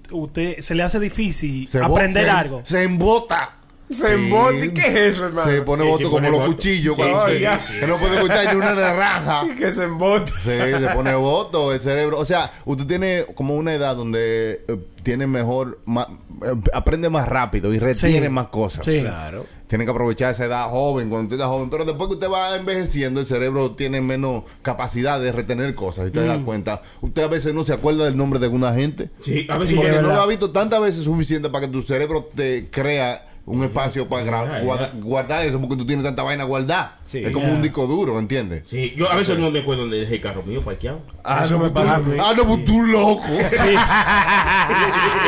se le hace difícil Se aprender se- algo? Se embota. Se embote. ¿Qué es eso, hermano? Se pone Sí, voto sí, como los voto. cuchillos. Sí, cuando sí, se- sí, que no puede escuchar ni una naranja. (laughs) Que se embote. Sí, se pone voto el cerebro. O sea, usted tiene como una edad donde eh, tiene mejor, ma- eh, aprende más rápido y retiene Sí. más cosas. Sí. Claro. Tiene que aprovechar esa edad joven, cuando usted está joven. Pero después que usted va envejeciendo, el cerebro tiene menos capacidad de retener cosas. Si usted Mm. da cuenta, usted a veces no se acuerda del nombre de alguna gente. Sí, a veces Porque yo- no lo ha visto tantas veces suficiente para que tu cerebro te crea un espacio para guardar eso, porque tú tienes tanta vaina guardada. Sí. es como un disco duro, ¿entiendes? Sí, yo a veces no me acuerdo dónde dejé el carro mío parqueado. Ah, Eso no, me pues pasa a tú, mí. ah, no, pues tú loco. (laughs) Sí.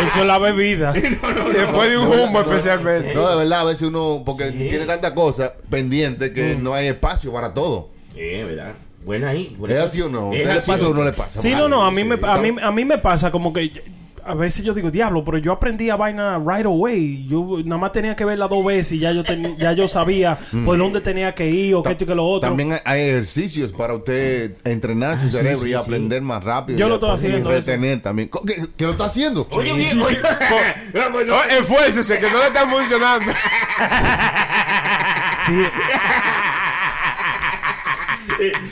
Eso es la bebida. (laughs) Después de un humo, especialmente. No, de verdad, a veces uno, porque tiene tanta cosa pendiente que no hay espacio para todo. Sí, ¿verdad? Buena ahí. buena ¿Es así o no? Es ¿Usted le así, pasa o no le pasa? Sí, no, no. A mí, me, a, mí, a mí me pasa como que a veces yo digo, diablo, pero yo aprendí a vaina right away. Yo nada más tenía que verla dos veces y ya yo, ten- ya yo sabía por dónde tenía que ir o qué esto y que lo otro. También hay, ejercicios para usted entrenar su cerebro y aprender más rápido. Yo y lo estoy haciendo Y eso. retener también. ¿Qué, qué lo está haciendo? Oye, bien, oye. (laughs) No, esfuércese, que no le están funcionando. Eh, (laughs)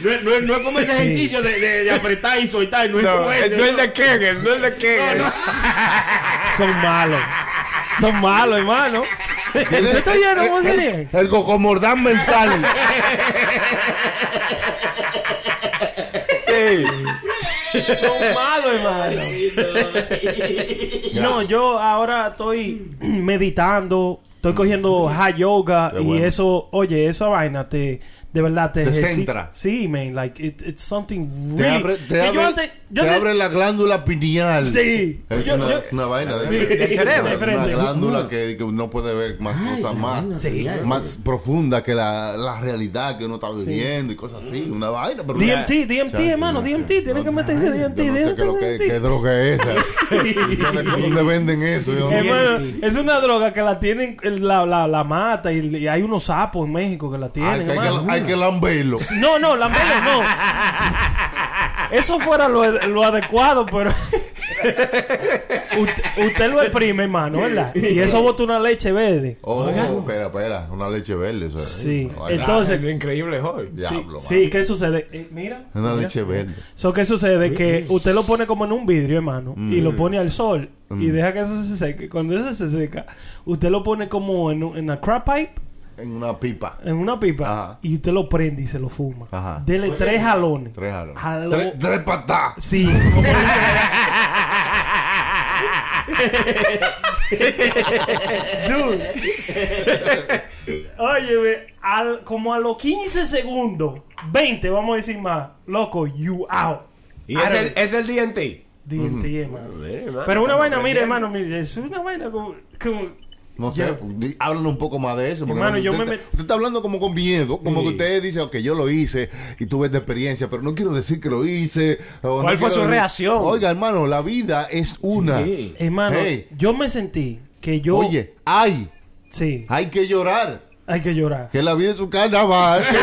no, es- no, es- no es como ese ejercicio de, de, de apretar y soltar, no es No, como ese. no es de Kegel, no es de Kegel. (laughs) Son malos. Son malos, hermano. ¿Usted está lleno cómo sería? El cocomordán mental. Son malos, hermano. No, yo ahora estoy meditando, estoy cogiendo high yoga Qué y bueno. eso, oye, esa vaina te de verdad te, centra. Sí, man, like it- it's something Te really abre, te abre, yo antes yo te ne- abre la glándula pineal. Sí. Es Yo- una, yo- es una vaina. de- Sí, del cerebro. Una, glándula que, que uno puede ver más cosas más, Sí. más profunda que la, la realidad que uno está viviendo y cosas así. Una vaina. Pero DMT, DMT, Chacho, hermano, no. DMT, tienen que meterse DMT, Yo no sé DMT, qué, droga es esa. (laughs) ¿Dónde, venden eso? Yo- Hermano, es una droga que la tienen, la, la, la mata y, y hay unos sapos en México que la Hay tienen, que, hay que, lamberlo. No, no, la melo no. Eso fuera lo, lo adecuado, pero (laughs) usted, usted lo exprime, hermano, ¿verdad? Y eso bota una leche verde. Oh, espera, espera. Una leche verde. Eso es. Sí. Entonces, Lo increíble hoy. Diablo, sí. ¿qué sucede? Eh, mira. Una mira. leche verde. So, ¿qué sucede? Que usted lo pone como en un vidrio, hermano, y Mm. lo pone al sol y deja que eso se seque. Cuando eso se seca, usted lo pone como en, un- en una crab pipe, En una pipa. en una pipa, Ajá. y usted lo prende y se lo fuma. Ajá. Dele tres jalones. Tres jalones. Jalo- Tres, tres patas. Sí. como (laughs) dice- Dude. Óyeme, al, como a los 15 segundos, 20, vamos a decir más, loco, you out. Y es el, es el DNT. DMT, hermano. Pero una vaina, mire, hermano, mire, es una vaina como, como No sé, pues, háblanos un poco más de eso. porque Hermano, no- yo usted, me usted- met- usted está hablando como con miedo, como Sí. que usted dice, ok, yo lo hice y tuve esta experiencia, pero no quiero decir que lo hice. o ¿Cuál no fue su decir- reacción? Oiga, hermano, la vida es una. Sí. Hermano, Hey. yo me sentí que yo. Oye, hay, Sí, hay que llorar. hay que llorar. Que la vida es un carnaval. (laughs)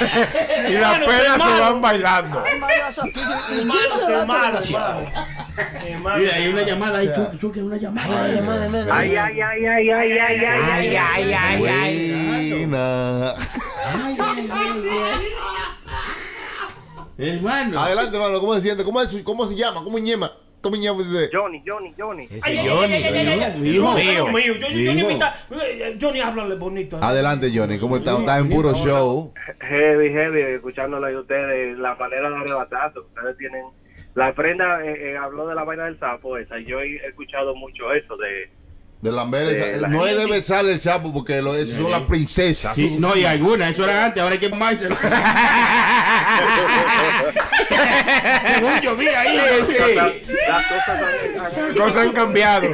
(laughs) Y las penas se van bailando. Hermano, qué malo, hermano. Hermano. Mira, hay una llamada ahí, Chucky, Chucky, hay una llamada. Ay, ay, ay, ay, ay, ay, ay, ay, ay, ay. Buena. Hermano. Adelante, hermano, ¿cómo se siente? ¿Cómo, es- cómo se llama? ¿Cómo ñema? ¿Cómo ñema usted? Johnny, Johnny, Johnny. Ay, ay, ay, ay, ay, ay, ay. Hijo Hijo mío. Johnny, eh, Johnny, háblale bonito. Adelante, Johnny, ¿cómo está? Está en puro show. Heavy, heavy, escuchándolo de ustedes, la manera de arrebatazo. Ustedes tienen. La prenda eh, eh, habló de la vaina del sapo esa. y Yo he escuchado mucho eso de. De Lambert, Sí, esa- la no es de gente- besar el sapo porque lo, esas son las princesas. Sí, no, y alguna, eso era antes, ahora hay que márselo. (laughs) Según yo vi ahí, Las sí. las cosas han- cosas han cambiado.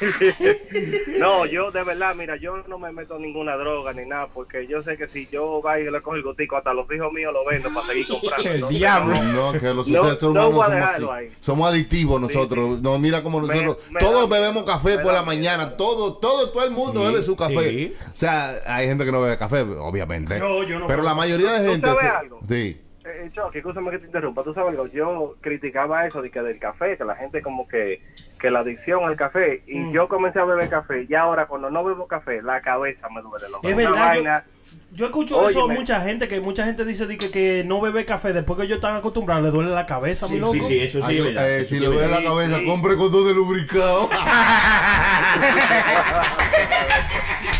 (laughs) No, yo de verdad, mira, yo no me meto ninguna droga ni nada, porque yo sé que si yo vaya y le cojo el gotico, hasta los hijos míos lo vendo para seguir comprando. El Entonces, diablo. No, que los No, no humanos voy a somos dejarlo así. ahí. Somos adictivos nosotros. No, mira como nosotros. me todos da bebemos café por da la mañana. Todo, todo, todo el mundo Sí, bebe su café. sí. O sea, hay gente que no bebe café, obviamente. Yo- yo no Pero la mayoría de ¿Tú gente. sabes sí- algo? Sí. Eh, escúchame que te interrumpa. Tú sabes algo, yo criticaba eso de que del café, que la gente como que, que la adicción al café, y Mm. yo comencé a beber café, y ahora cuando no bebo café, la cabeza me duele. loco. Es verdad, vaina- Yo escucho eso a Óyeme. mucha gente, que mucha gente dice que, que no bebe café después que ellos están acostumbrados, le duele la cabeza, mi Sí, loco. sí, sí, eso sí Ay, es verdad. eh, eso si sí le duele la cabeza, sí. compre condón de lubricado. (laughs) (laughs)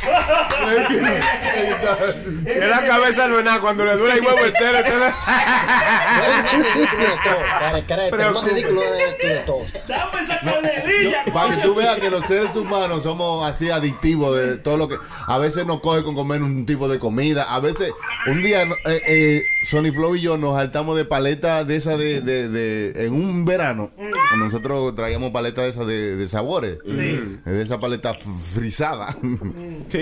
En la cabeza no es nada. Cuando le duele el huevo entero, (laughs) más ridículo de todo. Dame esa coledilla, Para que tú veas que los seres humanos somos así adictivos de todo lo que. A veces nos coge con comer un tipo de comida. A veces, un día, eh, eh, Sony Flow y yo nos saltamos de paleta de esa de, de, de- En un verano, cuando nosotros traíamos paleta de esas de, de sabores. Sí. De esa paleta frisada.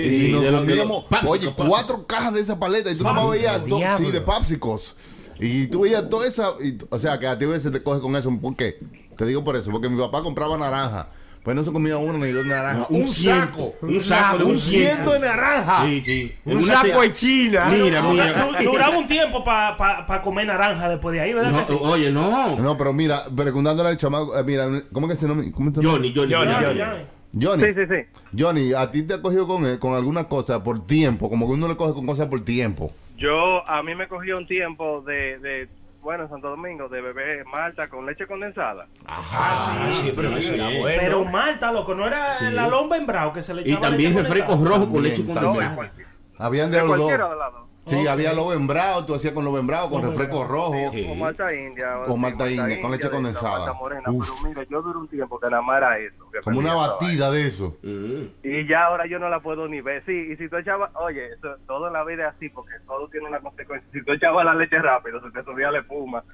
Sí, sí, nos de lo- de comíamos, los papsicos, oye, cuatro cajas de esa paleta. Y tú no veías, diablo. sí, de papsicos. Y tú veías toda esa. y- o sea, que a ti a veces te coge con eso. ¿Por qué? Te digo por eso. Porque mi papá compraba naranja. Pues no se comía uno ni dos naranjas. Un saco. Un saco de Un ciento de naranja. Sí, sí. En Un una saco de China. Mira, mira. Du- Duraba un tiempo para pa, pa comer naranja después de ahí, ¿verdad? No, que sí? oye, no. No, pero mira, preguntándole al chamaco, eh, mira, ¿cómo que se llama? ¿Cómo es tu nombre? Johnny, Johnny, Johnny, Johnny. Johnny. Johnny. Sí, sí, sí. Johnny, a ti te ha cogido con, eh, con alguna cosa por tiempo, como que uno le coge con cosas por tiempo. Yo, a mí me cogió un tiempo de, de bueno, en Santo Domingo, de beber malta con leche condensada. Ah, sí, pero eso era bueno. Pero Malta, loco, no era la lomba en bravo que se le Y echaba también leche refrescos rojos con leche También, No, condensada. Habían de de los dos. cualquiera de lado. Sí, había lobo embrado, tú hacías con lobo embrado, con refresco rojo. Con malta india. Con malta india, con leche de- condensada. morena. Uf. Pero mira, yo duré un tiempo que nada más era eso. Como una batida de eso. Mm. Y ya ahora yo no la puedo ni ver. Sí, y si tú echabas, oye, eso, todo en la vida es así, porque todo tiene una consecuencia. Si tú echabas la leche rápido, se te subía la espuma. (laughs)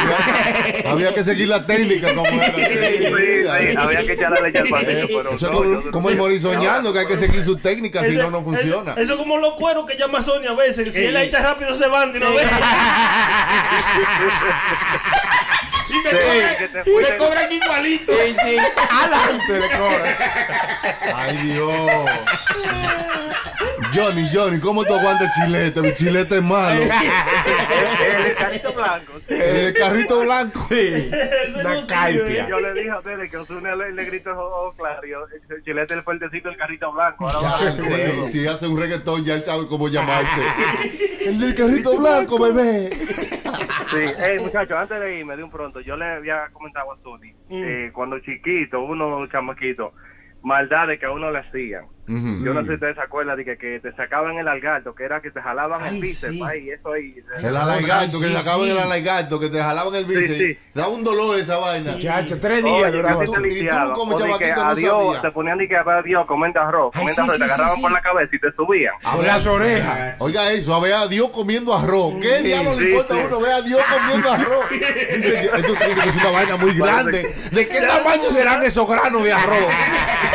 había, había que seguir la técnica como era. Sí, sí, había que echar la leche al vacío, pero Eso es no, como, yo- como el morisoñando, que hay que seguir su técnica, si no, no funciona. Eso es como los cueros que llama Sonia a veces. Si él la echa rápido, se van de una vez. (laughs) Y me Sí, cobran- te me cobran igualito. Adelante (laughs) le cobran. Ay, Dios. (laughs) Johnny, Johnny, ¿cómo tú aguantas chilete? Mi chilete es malo. el, (laughs) el carrito blanco. sí. El carrito blanco. Ese Una caipia. Yo le dije a ustedes que Osuna le, le gritó ojo claro. El chilete el fuertecito, el carrito blanco. Ahora va a Ya, sí, si hace un reggaetón, ya él sabe cómo llamarse. (laughs) El del carrito blanco, bebé. Sí, hey, muchachos, antes de irme de un pronto, yo le había comentado a Tony, eh, cuando chiquito, uno chamaquito, maldades que a uno le hacían. Yo no sé si ustedes se acuerdan de que, que te sacaban el algarto, que era que te jalaban Ay, el bíceps sí. ahí, eso ahí. El alaigato, que sí, te sacaban sí. el alaigato, que te jalaban el. Te daba un dolor esa vaina. Chacho, tres días duraba. te tú- y tú como O de que chamaquito no adiós, sabías. te ponían de que adiós, comenta arroz, sí, arroz, te sí, agarraban sí, por la cabeza y te subían. Con las orejas. Oiga eso, a ver a Dios comiendo arroz. ¿Qué diablo le sí, importa sí. a uno ver a Dios comiendo arroz? Esto tiene que ser una vaina muy grande. ¿De qué tamaño serán esos granos de arroz? (laughs)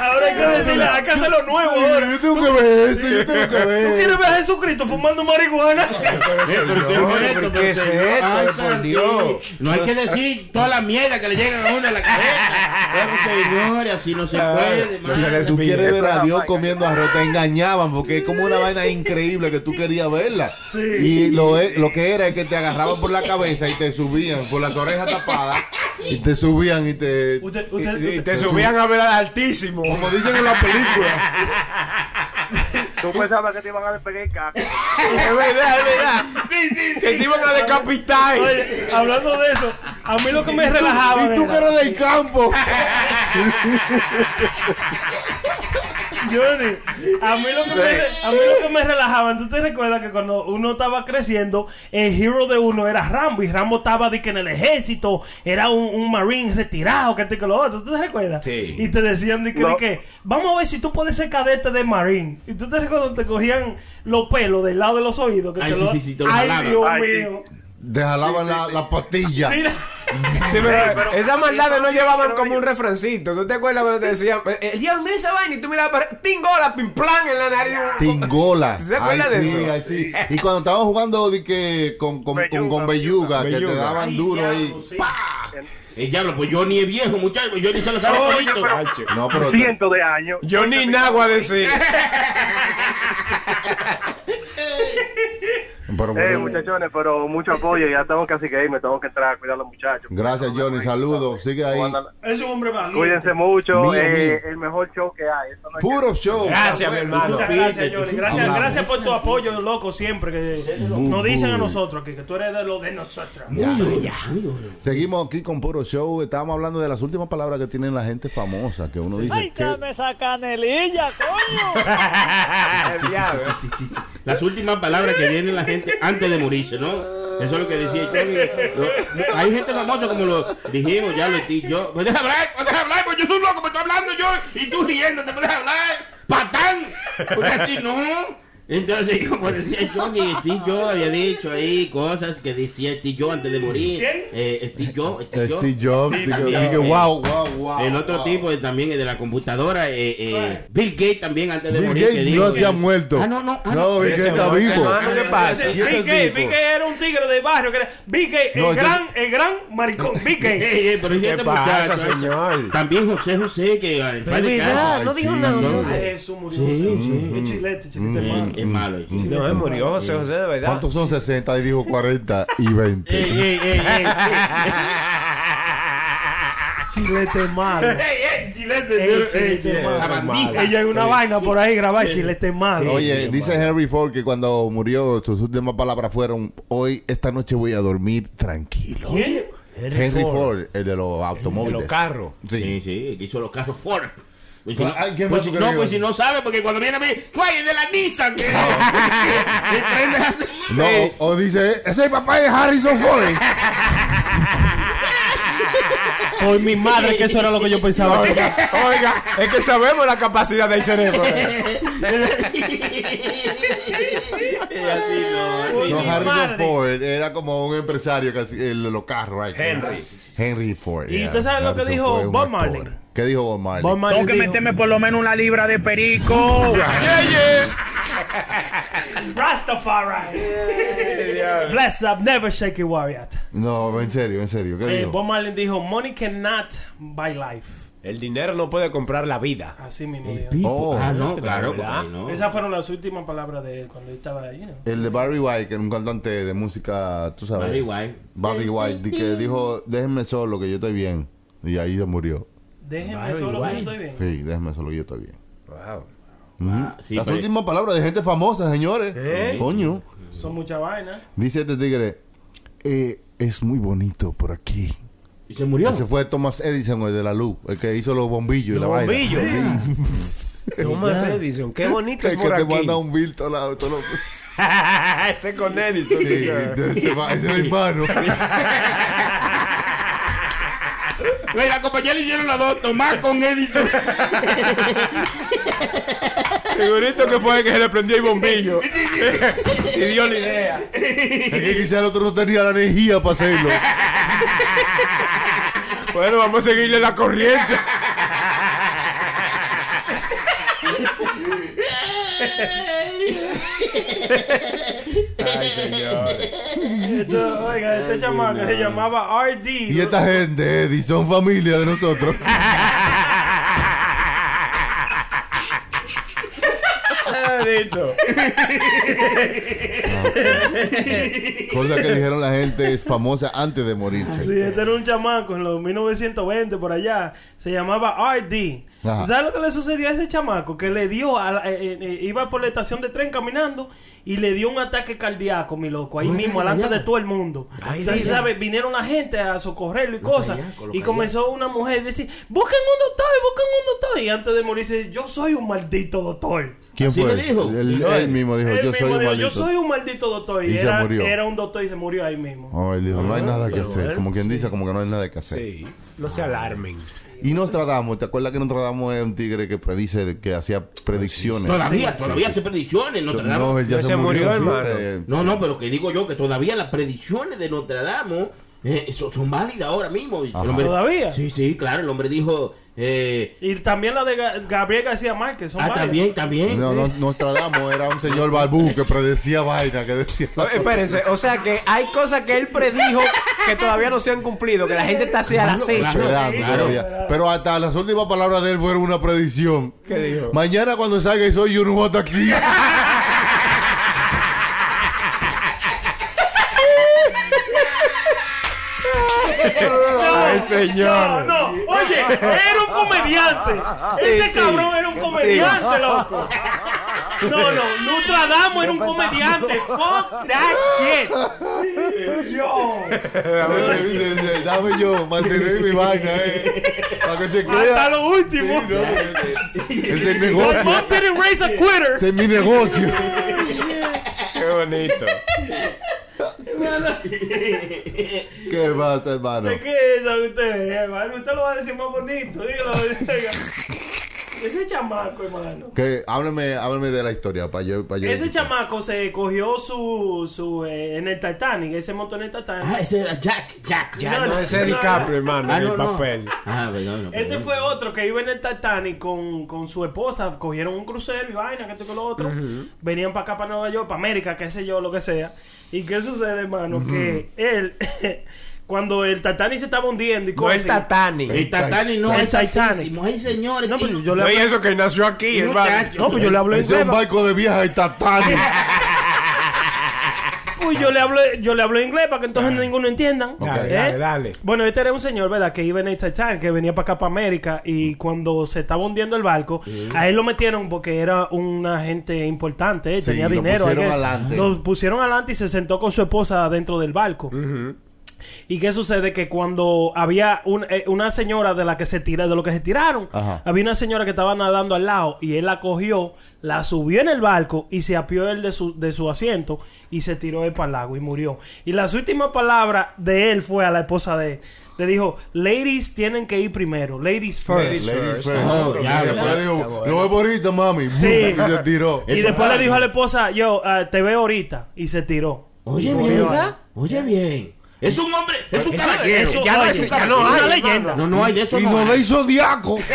Ahora hay que decirle, hay que hacerlo nuevo ahora. Yo tengo que ver eso, yo tengo que ¿Tú ver. quieres ver a Jesucristo fumando marihuana? pero ¿qué es esto? Dios. (laughs) No hay que decir toda la mierda que le llega a uno a la cabeza. Pero, señores, así no se puede. no se Tú quieres ver a Dios comiendo arroz, te engañaban porque es como una vaina increíble que tú querías verla. Y lo, lo que era es que te agarraban por la cabeza y te subían por las orejas tapadas y te subían y te. Usted, usted, Y te subían a ver al altísimo. Como dicen en la película. (laughs) Tú pensabas que te iban a despegar el caco. Es verdad, es verdad. Sí, sí, Que te iban a decapitar. Oye, hablando de eso, a mí lo que me relajaba. Y tú que era- eres del campo. (laughs) Johnny, a mí, lo que me, a mí lo que me relajaba, ¿tú te recuerdas que cuando uno estaba creciendo, el hero de uno era Rambo y Rambo estaba de que en el ejército era un, un marine retirado, que este que lo otro, ¿tú te recuerdas? Sí. Y te decían de que, No. de que, vamos a ver si tú puedes ser cadete de marine. Y tú te recuerdas te cogían los pelos del lado de los oídos. Que Ay, te sí, lo- sí, sí, te lo Ay. Dios Ay, sí. mío. Te jalaban la, la pastilla. (laughs) Pero pero- esas maldades no llevaban como un refrancito. ¿Tú te acuerdas cuando te decían, eh, el diablo, mira esa vaina y tú mirabas para tingola, pim plan en la nariz? Tingola. ¿Se acuerdan Ay, de sí, eso? ay, sí. Y cuando estábamos jugando de que con, con, con, con Belluga, que te daban duro ahí. diablo, sí. El diablo, pues yo ni es viejo, muchacho. Yo ni se lo sabe todito. No, pero. Cientos de años. Yo ni nagua decir. (laughs) pero Eh, muchachones, pero mucho apoyo. Ya tengo casi que irme, tengo que entrar a cuidar a los muchachos. Gracias, Johnny. Saludos. Sigue ahí. Es un hombre valiente. Cuídense mucho. Mío, eh, mío. el mejor show que hay. Eso no hay Puro show. Gracias, mi hermano. Muchas gracias, Johnny. Gracias, gracias por tu apoyo, loco, siempre. Que nos dicen a nosotros que, que tú eres de lo de nosotros. Seguimos aquí con Puro Show. Estábamos hablando de las últimas palabras que tienen la gente famosa. Que uno dice Ay, que. esa canelilla, coño. (laughs) Las últimas palabras que viene la gente antes de morirse, ¿no? Eso es lo que decía yo. Lo- hay gente famosa como lo dijimos, ya lo di yo. ¿Me deja hablar? ¿Me deja hablar? Pues yo soy un loco, me estoy hablando yo y tú riéndote, ¿me deja hablar? ¡Patán! Porque así no. Entonces, (laughs) como decía yo, que Steve Jobs había dicho ahí cosas que decía Steve Jobs antes de morir. ¿Quién? Eh, Steve Jobs. Steve Jobs. Steve Jobs. Steve Jobs. también, eh, wow, wow, wow. el otro wow. tipo eh, también es de la computadora, eh, eh, Bill Gates también antes de Bill morir. Gates que dijo no se ha muerto. Ah, no, no. ah, No, Bill Gates está vivo. ¿qué pasa? ¿Y este Big Gay, tipo? Big Gay era un tigre de barrio. Que era, Big Gay, el No, gran, el gran maricón. (laughs) Ey, ey, pero ¿y ¿Qué este pasa, muchacho, señor? También José José, que verdad, descanse. no dijo nada. Jesús murió. Sí, Sí, Es chilete, chilete Eh, malo. Es malo. sí. No, él murió José José, de verdad. ¿Cuántos son 60? Y dijo 40 y 20. Ey, ey, ey, ey, Chilete malo. chilete. Ella hay una vaina por ahí grabada, chilete malo. Oye, dice Henry Ford que cuando murió sus últimas palabras fueron hoy, esta noche voy a dormir tranquilo. ¿Quién? Henry, Ford. el de los De automóviles. los carros. Sí. Sí, sí, que hizo los carros Ford. Pues si no, Ay, ¿quién pues más si, no, pues si no sabe, porque cuando viene a mí, ¡Ay, es de la Nissan! que- que (laughs) prendes así. No, o, o dice, ese es el papá de Harrison Ford. Por mi madre, que eso era lo que yo pensaba. era. Oiga, es que sabemos la capacidad del cerebro. (laughs) No, Harrison madre. Ford era como un empresario que hacía el de los carros. right? Henry. Henry Ford. ¿Y yeah. usted sabe lo que dijo Bob. Marley? ¿Qué dijo Bob Marley? Bob Marley Tengo que dijo, meterme por lo menos una libra de perico. (laughs) Yeah, yeah. Rastafari. Bless up, never shake it, warrior. No, en serio, en serio. ¿Qué Eh, dijo? Bob Marley dijo, money cannot buy life. El dinero no puede comprar la vida. Así mismo. Oh. ah, no, claro, no. Esas fueron las últimas palabras de él cuando él estaba ahí. Know. El de Barry White, que era un cantante de música, tú sabes. Barry White. Barry White, que dijo, déjenme solo, que yo estoy bien. Y ahí se murió. Déjenme Barry solo que yo estoy bien. Sí, déjenme solo, que yo estoy bien. Wow. Ah, sí, Las pero- últimas palabras de gente famosa, señores. ¿Eh? Coño. Son muchas vainas. Dice este tigre, eh, es muy bonito por aquí. Y se murió. Ese fue Thomas Edison, el de la luz, el que hizo los bombillos y Los la vaina. bombillos. Sí. (laughs) Thomas Edison, qué bonito es que por te aquí. manda un bill todo lado, todo lo- (laughs) Ese con Edison. Sí, ese es el (laughs) hermano. La compañía le hicieron las dos, Tomás con Edison. Segurito que fue el que se le prendió el bombillo. (laughs) y dio la idea. Es que quizá el otro no tenía la energía para hacerlo. Bueno, vamos a seguirle la corriente. Ay, señores. Esto, oiga, este chamaco se llamaba RD. Y esta gente, Eddie, son familia de nosotros. (laughs) (laughs) Cosa que dijeron la gente es famosa antes de morirse. Sí, este era un chamaco en los 1920 por allá. Se llamaba RD. Ajá. ¿Sabes lo que le sucedió a ese chamaco? Que le dio, a la- eh, eh, iba por la estación de tren caminando y le dio un ataque cardíaco, mi loco, ahí mismo, delante de todo el mundo. Mira. ¿sabes? Vinieron la gente a socorrerlo y Los cosas. Y comenzó una mujer a decir, busquen un doctor, busquen un doctor. Y antes de morirse, yo soy un maldito doctor. ¿Quién Así fue? le dijo. Él, Dijo él él. mismo dijo, Él yo mismo soy un dijo, maldito. yo soy un maldito doctor. Y, Y se era, murió. era un doctor y se murió ahí mismo. Oh, él dijo, no hay nada que hacer. Como quien dice, como que no hay nada que hacer. Sí, no se alarmen. Y Nostradamus, ¿te acuerdas que Nostradamus es un tigre que predice, que hacía predicciones? Todavía, todavía hace predicciones. Notre Dame. No, él ya No se, se murió. murió, sí, hermano. eh, No, no, pero que digo yo que todavía las predicciones de Notre Dame eh, son, son válidas ahora mismo. Hombre- ¿Todavía? Sí, sí, claro. El hombre dijo. Eh, Y también la de Ga- Gabriel García Márquez. Son ah, varias. también, también. No, no, Nostradamus era un señor barbú que predecía vaina, que decía... Espérense, o sea que hay cosas que él predijo que todavía no se han cumplido, que la gente está así al acecho. claro. Esperando todavía. Pero hasta las últimas palabras de él fueron una predicción. ¿Qué dijo? Mañana cuando salga y soy yo no voy a estar aquí. (laughs) Ay, señor. No, no, oye, era un comediante. Ese Sí, sí. cabrón era un comediante, loco. No, no, Nostradamus era un comediante. Fuck that shit. Yo. Dame yo, mantener mi vaina, eh. Para que se Hasta crea. lo último. Sí, no, ese- ese es el negocio. raise a quitter. Ese es mi negocio. Qué bonito. (laughs) ¿Qué pasa, hermano? ¿De qué es eso usted, hermano? Usted lo va a decir más bonito. Dígalo. Ese chamaco, hermano. Que hábleme, hábleme de la historia para yo, para yo. Ese chamaco se cogió su, su eh, en el Titanic, ese moto en el Titanic. Ah, ese era Jack. Jack. Ya No, no, ese es no, DiCaprio, no. hermano, Ah, en no, el no. papel. Ah, perdón. no, Este perdón. fue otro que iba en el Titanic con, con su esposa, cogieron un crucero y vaina, que esto que lo otro. Venían para acá, para Nueva York, para América, qué sé yo, lo que sea. ¿Y qué sucede, hermano? Que él, (laughs) cuando el Titanic se estaba hundiendo y No es cosas. Titanic. El Titanic no El es Titanic. altísimo. Ay, señores. No, pero yo le hablé, eso que nació aquí, hermano. Muchacho. no, pues yo le hablo Ese es inglés. un barco de vieja y Titanic. (laughs) Pues yo le hablo, yo le hablo inglés para que entonces ninguno entiendan. Dale, ¿Eh? dale, dale. Bueno, este era un señor, ¿verdad? Que iba en el Titanic, que venía para acá, para América, y cuando se estaba hundiendo el barco, a él lo metieron porque era una gente importante, ¿eh? Sí, tenía lo dinero. pusieron I guess. adelante. Lo pusieron adelante y se sentó con su esposa dentro del barco. ¿Y qué sucede? Que cuando había un- eh, una señora de la que se tira, de lo que se tiraron, Ajá. había una señora que estaba nadando al lado y él la cogió, la subió en el barco y se apió él de su, de su asiento y se tiró él para el lago y murió. Y las últimas palabras de él fue a la esposa de él. Le dijo, ladies tienen que ir primero, ladies first. Ladies Ladies first. first. Oh, Y ya, después le dijo, lo por ahorita, mami. Sí. (laughs) Y se tiró. y Eso después le dijo a la esposa, yo ah, te veo ahorita. Y se tiró. Oye bien. Oye bien. Es un hombre, es un Eso- caballero. eso- Ya no es- ya es no una hay, leyenda. No, no hay de eso. Y no no le hizo diaco. Un (laughs)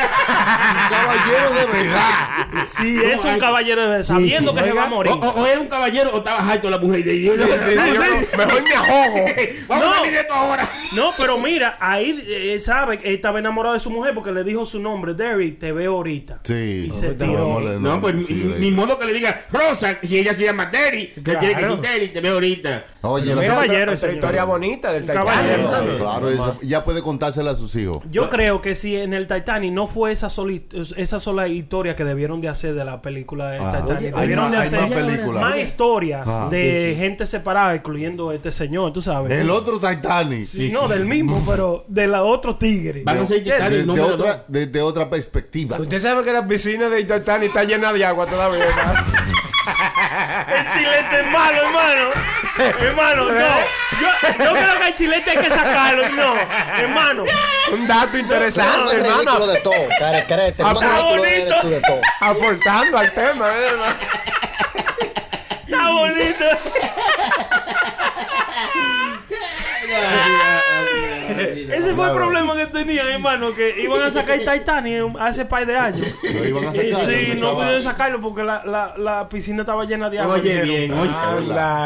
caballero de verdad. Sí, es un hay- caballero de- sabiendo sí. que se va a morir. O, o- o era un caballero o estaba harto la mujer de. Mejor me ahogo. (laughs) Vamos No. a salir de esto ahora. No, pero mira, ahí eh, sabe que él estaba enamorado de su mujer porque le dijo su nombre, Derry, te veo ahorita. Sí. Y se No, tiró. No, pues ni, modo que le diga Rosa, si ella se llama Derry, que tiene que decir Derry, te veo ahorita. Oye, Un caballero, otra señor. historia bonita. Del. Titanic. Claro. Claro, eso ya puede contársela a sus hijos. Yo creo que si en el Titanic no fue esa, soli- esa sola historia que debieron de hacer de la película de Ah. Titanic, hay debieron más- de hay hacer más películas. más Oye. historias Ah. de gente separada, incluyendo este señor, tú sabes. El otro Titanic. Sí, no, del mismo, (laughs) pero de la otro tigre. Van a ser Titanic de, de número otra, de, de otra perspectiva. Usted sabe que la piscina de Titanic está llena de agua todavía. ¿verdad? (laughs) El chilete es malo, hermano. hermano, no. Yo, yo creo que el chilete hay que sacarlo, no. Hermano. Un dato interesante, hermano. de todo, está bonito. de todo. Aportando al tema, ¿eh, hermano? Está bonito. Ese fue el problema que tenían, hermano, que iban a sacar Titanic hace par de años. Lo iban a Y sacar, sí, no estaba- pudieron sacarlo porque la, la, la piscina estaba llena de agua. Oye, dijeron. bien, oye.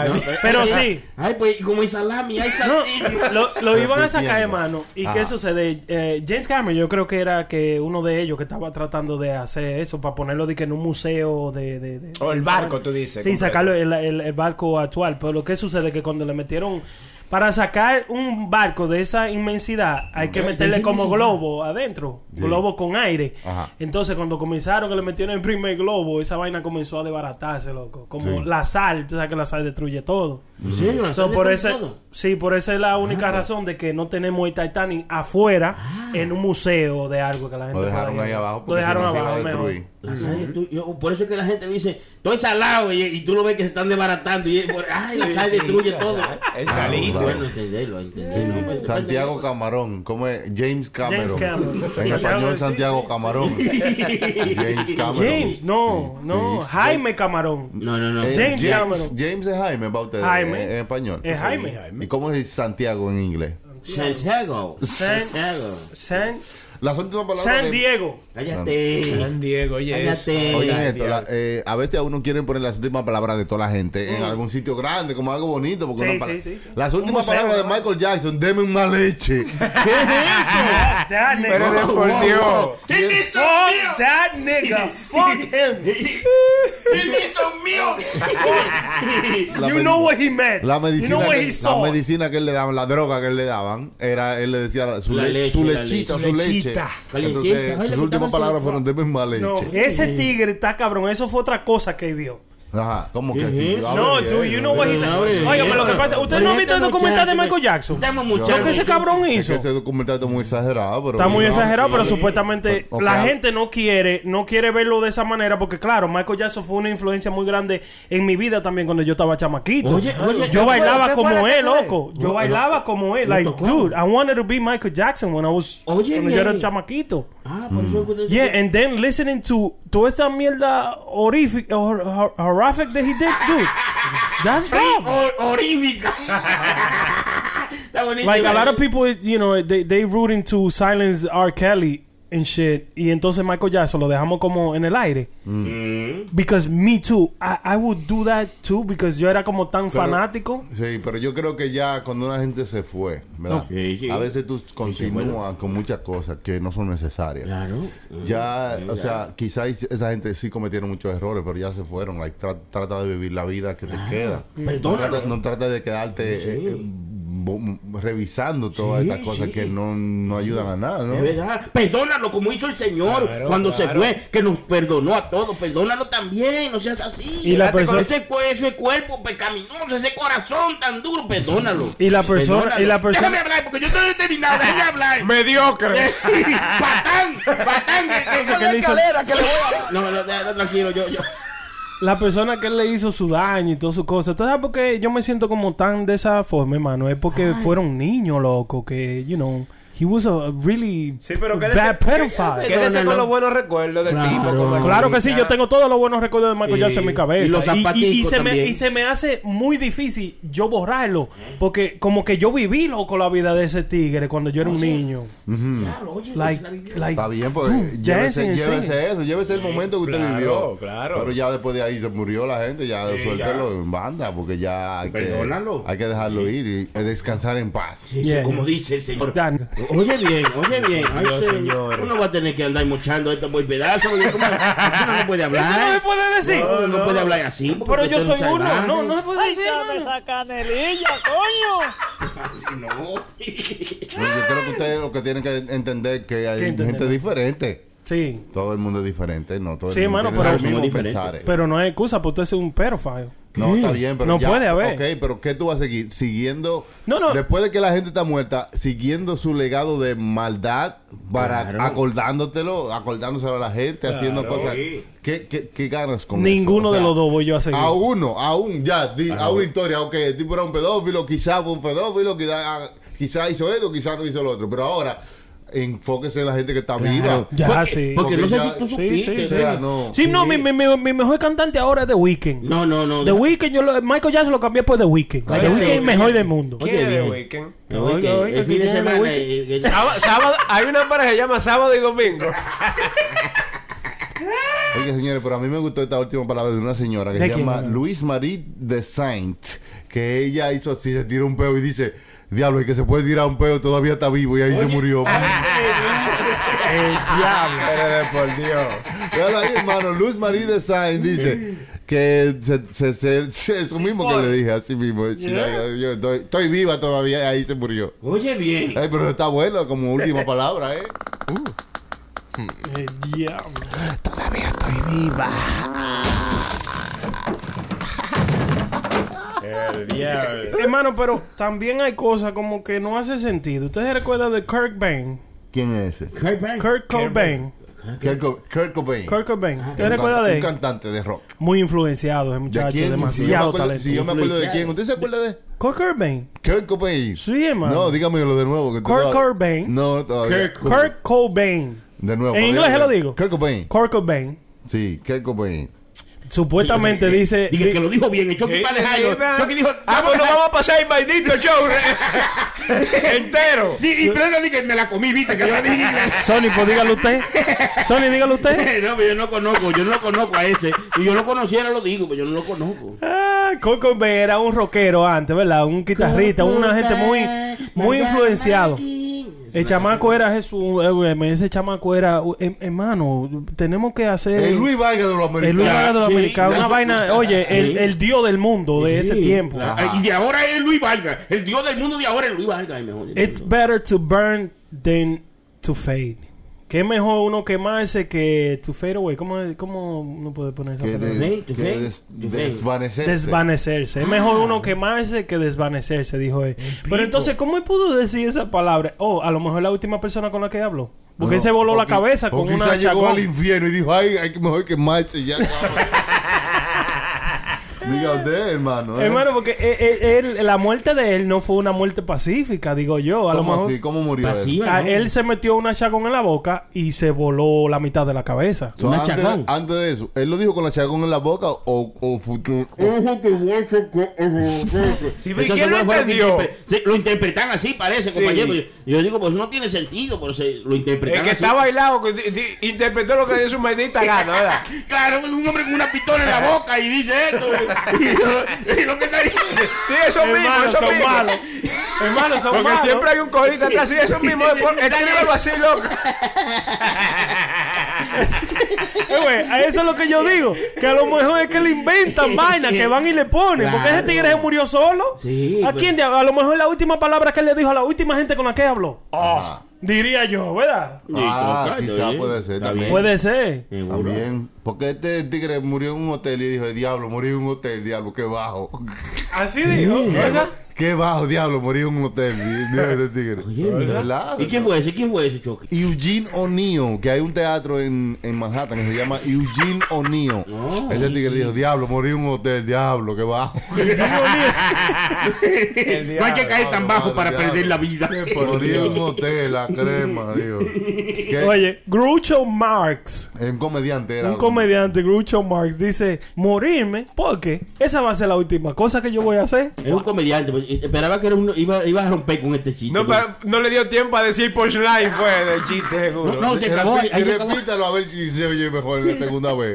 No, Pero sí. Ay, pues como hay salami, hay No, salami. lo, lo iban a sacar, hermano. ¿Y qué sucede? Eh, James Cameron, yo creo que era que uno de ellos que estaba tratando de hacer eso para ponerlo de que en un museo de. de- de- O el barco, tú dices, Sí, completo. sacarlo el, el- el barco actual. Pero lo que sucede es que cuando le metieron. Para sacar un barco de esa inmensidad, hay que meterle como globo adentro. Globo con aire. Ajá. Entonces, cuando comenzaron que le metieron el primer globo, esa vaina comenzó a desbaratarse, loco. Como Sí. la sal, tú sabes que la sal destruye todo. ¿En serio? ¿La So, por ese, todo? sí, por esa es la única razón de que no tenemos el Titanic afuera en un museo de algo que la gente Lo dejaron ahí abajo Lo dejaron abajo mejor. La sal yo- por eso es que la gente dice, estoy salado y, y tú lo ves que se están desbaratando. Y, por- ay, la sal destruye todo. El Ah, salito. claro. Bueno, entenderlo, entenderlo. Pues, Santiago Camarón, ¿cómo es? James Cameron. James Cameron. En español, Sí, Santiago sí. Camarón. James Cameron. James, no, no, Sí. Jaime Camarón. No, no, no. Eh, James James, Cameron. James es Jaime para ustedes Jaime. En, en español. Es Jaime. ¿Y cómo es Santiago en inglés? Santiago. San, Santiago. San, Las últimas palabras. San de- Diego. Cállate. San Diego, oye. Cállate. eso. Oigan Ay, esto, la- eh, a veces a uno quieren poner las últimas palabras de toda la gente en algún sitio grande, como algo bonito. Porque Sí, sí, sí, sí. Las últimas palabras de ¿no? Michael Jackson, deme una leche. (laughs) ¿Qué es eso? (laughs) That Pero de nigga. por Dios. Fuck that nigga. (laughs) Fuck him. La You medi- know what he meant. La You medicina, know what que, he la saw. medicina que él le daban, la droga que él le daban, era, él le decía su, La le- leche, su la lechita, leche. su leche. Calientita. Entonces, sus últimas palabras fueron, deme más leche. No, ese tigre está cabrón. Eso fue otra cosa que vio. Ajá, ¿cómo que ¿Qué sí? es eso? Hable No, dude, you know what he said. Oiga, bien. lo que pasa, ¿usted no ha visto el documental de Michael Jackson? Estamos Lo muchachos. que ese cabrón hizo. ese documental está muy exagerado, pero... Está muy exagerado, pero supuestamente la gente no quiere, no quiere verlo de esa manera, porque claro, Michael Jackson fue una influencia muy grande en mi vida también cuando yo estaba chamaquito. Oye, oye, ¿qué yo bailaba ¿Qué fue como él, loco. Yo bailaba como él. ¿Lo Like, dude, I wanted to be Michael Jackson when I was Oye, cuando yo era chamaquito. Ah, por eso es Yeah, and then listening to toda esta mierda horrific, hor, hor- horrific that he did, dude. That's dumb. Hor- Horífica. Está. Like a lot of people, you know, they they rooting to silence R. Kelly and shit. Y entonces Michael Jackson lo dejamos como en el aire. Mm. Because me too. I, I would do that too because yo era como tan Pero- fanático. Sí, pero yo creo que ya cuando una gente se fue, ¿verdad? Sí, sí. A veces tú continúas con muchas cosas que no son necesarias. Claro. Ya, Mm, o sea, quizás esa gente sí cometieron muchos errores, pero ya se fueron. Like, tra- trata de vivir la vida que te queda. No Perdónalo. trata, no trata de quedarte eh, eh, revisando todas Sí, estas cosas sí. que no, no ayudan a nada, ¿no? Es verdad. Perdónalo como hizo el Señor Claro, cuando se fue, que nos perdonó a todos. Perdónalo también, no seas así. Y la persona- ese, ese cuerpo pecaminoso, ese corazón tan duro, perdónalo. Y la persona- Perdónalo. y la persona- Déjame hablar, porque yo estoy determinado, déjame (laughs) hablar. Mediocre. ¡Patán! ¡Patán! que- que- Eso que le hizo- (laughs) No, no, no, tranquilo, yo, yo. La persona que él le hizo su daño y todas sus cosas. ¿Tú sabes por qué yo me siento como tan de esa forma, hermano? Es porque fueron niños, loco, que, you know, he was a really Sí, pero bad quédese, pedophile. quédese con los buenos recuerdos del Claro. tipo. como Claro que sí, yo tengo todos los buenos recuerdos de Michael. Jackson en mi cabeza. Y los zapaticos se me, también. y se me hace muy difícil yo borrarlo. Porque como que yo viví loco la vida de ese tigre cuando yo era un niño. Claro, oye, Like, like, Está bien, pues dude, llévese, llévese eso, llévese el momento que usted Claro, vivió. claro. Pero ya después de ahí se murió la gente, ya Sí, suéltelo ya. en banda, porque ya hay que, Perdónalo. hay que dejarlo ir y descansar en paz. Sí, sí, Yeah. como dice el Señor. Oye bien, oye bien. Ay, Dios, señor. señor. Uno va a tener que andar mochando esto por pedazos. Así no se puede hablar. Eso no se puede decir. No, no puede hablar así. Pero yo soy es uno. salvaje. No, no se puede decir. Dame hermano. esa canelilla, coño. (laughs) Así no. No, yo creo que ustedes lo que tienen que entender que hay gente diferente. Sí. Todo el mundo es diferente, no todo el Sí, mundo tiene pero- Somos diferentes. pensares. Pero no hay excusa para usted ser un pedophile. No, está bien, pero No ya- puede haber. Ok, pero ¿qué tú vas a seguir? Siguiendo... No, no. Después de que la gente está muerta, siguiendo su legado de maldad para Claro. acordándotelo, acordándoselo a la gente, haciendo cosas... ¿Qué, qué, qué ganas con Ninguno eso? O de sea, los dos voy yo a seguir. A uno, a un, ya, di- a una historia, ok, el tipo era un pedófilo, quizá fue un pedófilo, quizá, quizá hizo esto, quizá no hizo lo otro, pero ahora enfóquese en la gente que está viva. Ya, Porque- sí. Porque no sé si tú supiste. sí, O sea, no. Sí, no, mi, mi, mi, mi mejor cantante ahora es The Weeknd. No, no, no. The Weeknd, yo lo, Michael Jackson lo cambié por The Weeknd. The. Weeknd es el mejor del mundo. Oye, ¿Quién es bien. The Weeknd? El fin de ¿quién es semana. Sábado, sábado- hay una pareja que se llama sábado y domingo. (laughs) Oye, señores, pero a mí me gustó esta última palabra de una señora que ¿De se llama? Luis Marie de Saint, que ella hizo así, se tira un peo y dice, diablo, el que se puede tirar un peo todavía está vivo y ahí se murió. El diablo. Pero por Dios. Véalo ahí, hermano, Luis Marie dice que se, se, se- se- eso mismo que le dije, así mismo. Yo estoy, estoy viva todavía y ahí se murió. Oye, bien. Ay, pero está bueno como última (laughs) palabra, ¿eh? El diablo. El diablo. Hermano, pero también hay cosas como que no hace sentido. ¿Ustedes recuerdan de Kirk Bain? ¿Quién es ese? Kurt Cobain. Kurt Cobain. Co- Kurt Cobain. Kurt Cobain. Un ¿Ustedes recuerdan canta- de Un él? cantante de rock. Muy influenciado ese ¿De muchacho, quién? Si yo me demasiado acuerdo- talento. Si yo me acuerdo de quién, ¿usted se acuerda de Kurt Cobain. Kurt Cobain? Sí, hermano. No, dígamelo de nuevo. que Kurt Cobain. No, todavía. Kurt Cobain. De nuevo. En inglés se lo digo. Kurt Cobain. Kurt Cobain. Sí, Kurt Cobain. Supuestamente dice. Dije que lo dijo bien. El Chucky para dejarlo. Chucky dijo. Ah, pues vamos a pasar el maldito show (laughs) entero. Sí, y pero no dije, me la comí, viste, que yo dije inglés. Sony, pues dígalo usted. Sony, dígalo usted. (laughs) No, pero yo no conozco, yo no lo conozco a ese. Y yo lo conociera, lo digo, pero yo no lo conozco. Ah, Cobain era un rockero antes, ¿verdad? Un guitarrista, una gente muy, muy influenciado. El chamaco era Jesús, eh, güey, ese chamaco era, eh, hermano, tenemos que hacer... El Luis Vargas de los El Luis americanos. Vargas de los americanos, una vaina, oye, el, el dios del mundo de ese tiempo. Y de ahora es Luis Vargas. El dios del mundo de ahora es Luis Vargas. It's better to burn than to fade. Que es mejor uno quemarse que to fade away. ¿Cómo, cómo uno puede poner esa palabra? que des- desvanecerse. Desvanecerse. Es mejor uno quemarse que desvanecerse, dijo él. Pero entonces, ¿cómo él pudo decir esa palabra? Oh, a lo mejor la última persona con la que habló. Porque él se voló la cabeza o con una llegó al infierno y dijo, ay, hay que mejor quemarse ya. (laughs) Diga usted, hermano. ¿eh? Hermano, porque eh, eh, él- la muerte de él no fue una muerte pacífica, digo yo. A lo ¿Cómo mejor así? ¿Cómo murió él? Pasiva, a ¿no? él se metió una chacón en la boca y se voló la mitad de la cabeza. So, Una antes, chacón. antes de eso, ¿él lo dijo con la chacón en la boca o, o? Sí, pero ¿y Eso quién lo seguro fue que entendió? Lo interpretan así, parece, Sí. compañero. Yo, yo digo, pues no tiene sentido, pero se lo interpretan El que así. está bailado, que di- di- interpretó lo que le dio su maldita gana, ¿verdad? Claro, un hombre con una pistola en la boca y dice esto. (laughs) y, lo- y lo que está diciendo. Sí, eso mismo, Hermano, eso son mismo. malos. Hermano, son Porque malos. siempre hay un codito atrás, sí, eso mismo. Sí, sí, sí, Escríbelo así, loco. (laughs) Eh, a eso es lo que yo digo. Que a lo mejor es que le inventan vainas que van y le ponen. Porque ese Claro. tigre se murió solo. Sí, ¿A pero- quién? diablo? A lo mejor la última palabra que él le dijo a la última gente con la que habló. Oh, diría yo, ¿verdad? Ah, quizá puede ser también. Puede ser. También. Porque este tigre murió en un hotel y dijo, diablo, morí en un hotel, diablo, qué bajo. Así dijo. ¿verdad? Qué bajo, diablo, morí en un hotel. Este tigre. Oye, mira. ¿Verdad? ¿Y quién fue ese? ¿Quién fue ese choque? Eugene O'Neill, que hay un teatro en, en Manhattan que se llama Eugene O'Neill. No, Ese tigre dijo, diablo, morí en un hotel, diablo, qué bajo. (laughs) no hay que caer tan bajo para Diablo. perder la vida. morí en un hotel, la crema, digo. Oye, Groucho Marx. es un comediante era. Un comediante, Groucho Marx, dice: Morirme, porque esa va a ser la última cosa que yo voy a hacer. Es un comediante. Pues, Esperaba que era uno, iba, iba a romper con este chiste. No, pero no le dio tiempo a decir punchline, fue del chiste, seguro. No, no, se acabó. Repi- Ahí se acabó. repítalo a ver si se oye mejor la segunda vez.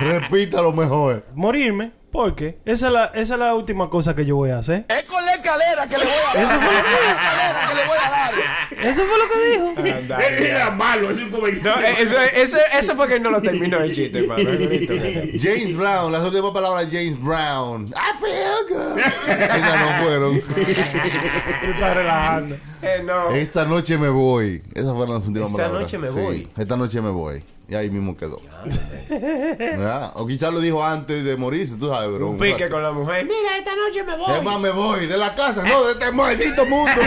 Repítalo mejor. Morirme, porque esa es la, esa es la última cosa que yo voy a hacer. Es correcto. escalera que le voy a dar. Eso fue lo que escalera que le voy a dar. Eso fue lo que dijo. Era malo, es un comentario. No, eh, eso, eso, eso fue que no lo terminó el chiste, que- James Brown, las últimas palabras de James Brown. I feel good. Esas no fueron. Tú estás relajando. Eh, no. Esta noche me voy. Esas fueron las últimas Esta palabras. noche me Sí, voy. Esta noche me voy. Y ahí mismo quedó. ¿Verdad? O quizás lo dijo antes de morirse, tú sabes, bro. Un pique con la mujer. Mira, esta noche me voy. Es más, me voy de la casa, no, de este maldito mundo. (laughs)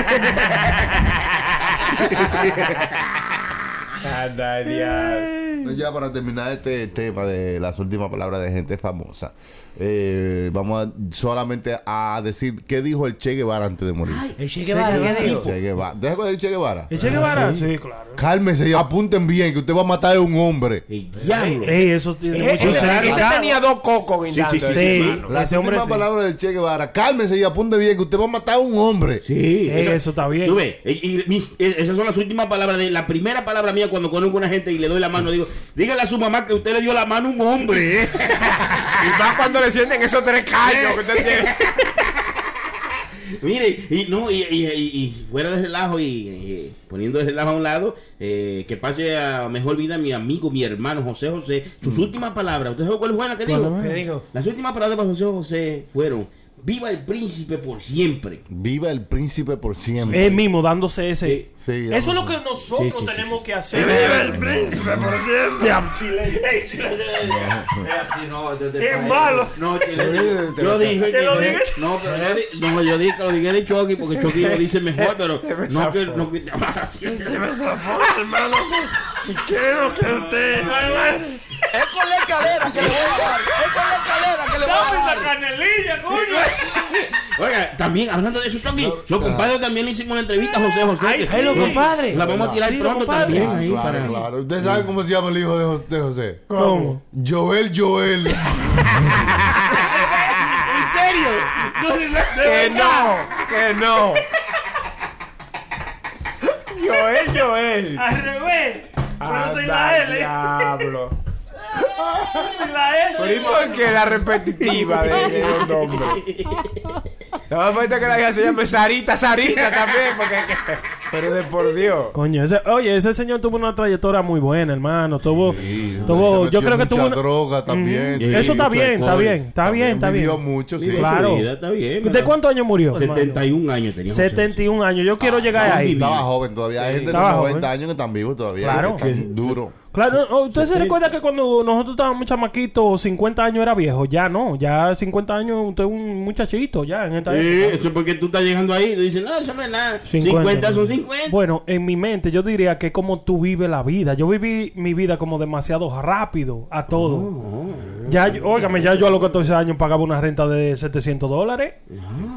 Anda, diablo. ya para terminar este tema de las últimas palabras de gente famosa, eh, vamos a solamente a decir qué dijo el Che Guevara antes de morir. El Che Guevara, ¿qué dijo? Che Guevara. ¿Deja con el Che Guevara? ¿El Che Guevara? Sí, claro. Cálmese y apunten bien que usted va a matar a un hombre. El diablo. Ey, eso tiene mucho ese- ese tenía dos cocos guindando. Sí, sí, sí, sí. últimas sí. palabras del Che Guevara. Cálmese y apunte bien que usted va a matar a un hombre. Sí, Ey, eso está bien. Tú ves, y- y mis- eh, esas son las últimas palabras de la primera palabra mía cuando conozco a una gente y le doy la mano. Digo, dígale a su mamá que usted le dio la mano a un hombre. ¿eh? (laughs) Y más cuando le sienten esos tres callos que usted tiene. (laughs) Mire, y no, y, y- y- y fuera de relajo y, y poniendo el relajo a un lado, eh, que pase a mejor vida mi amigo, mi hermano José José. Sus últimas palabras, ¿usted sabe cuál fue la que dijo? ¿Qué dijo? Las últimas palabras de José José fueron: Viva el príncipe por siempre. Viva el príncipe por siempre. Él mismo dándose ese. Sí, Eso es lo que nosotros Sí, sí, sí, tenemos sí. que hacer. Es malo. No, Chile, yo dije que lo no, dije? no, pero yo di- no, yo dije que lo dijera el Chucky porque Chucky lo dice mejor, (laughs) pero no que no que así. Es por la escalera que le voy a dar. Es por la escalera que le voy a dar. canelilla, coño! Oiga, también hablando de eso, Chucky, los compadres también le hicimos una entrevista a José José. Ay, sí, los compadres. La vamos a tirar Sí, pronto también. ahí Claro, para- claro. ¿Usted sabe cómo se llama el hijo de, Jo- de José? ¿Cómo? Joel Joel. (laughs) Que no, que no. (laughs) Joel, Joel. Al revés. Pero Anda, la L. diablo. Sin (laughs) la S. ¿Y por qué la repetitiva de, de los (laughs) nombres? No me falta que la hija se llame Sarita, Sarita también, porque... Pero de por Dios. Coño, ese, oye, ese señor tuvo una trayectoria muy buena, hermano. Tuvo, tuvo yo creo que tuvo una- droga también. Sí, Eso está bien, está bien, está bien, está bien. Vivió mucho, sí. Claro. vida, está bien. ¿De cuántos años murió? 71 años tenía José José. 71 años. Yo quiero llegar estaba ahí. Estaba joven todavía. Hay gente de Estaba 90 joven. años que están vivos todavía. Claro. que están duro. Claro, oh, ¿usted se recuerda que cuando nosotros estábamos chamaquitos, 50 años era viejo? Ya no, ya 50 años usted es un muchachito, ya en esta Sí, época. eso es porque tú estás llegando ahí y dices, no, eso no es nada. 50. 50, son 50. Bueno, en mi mente yo diría que es como tú vives la vida. Yo viví mi vida como demasiado rápido a todo. Oh, Ya, yo- óigame, ya yo a los 14 años pagaba una renta de 700 dólares.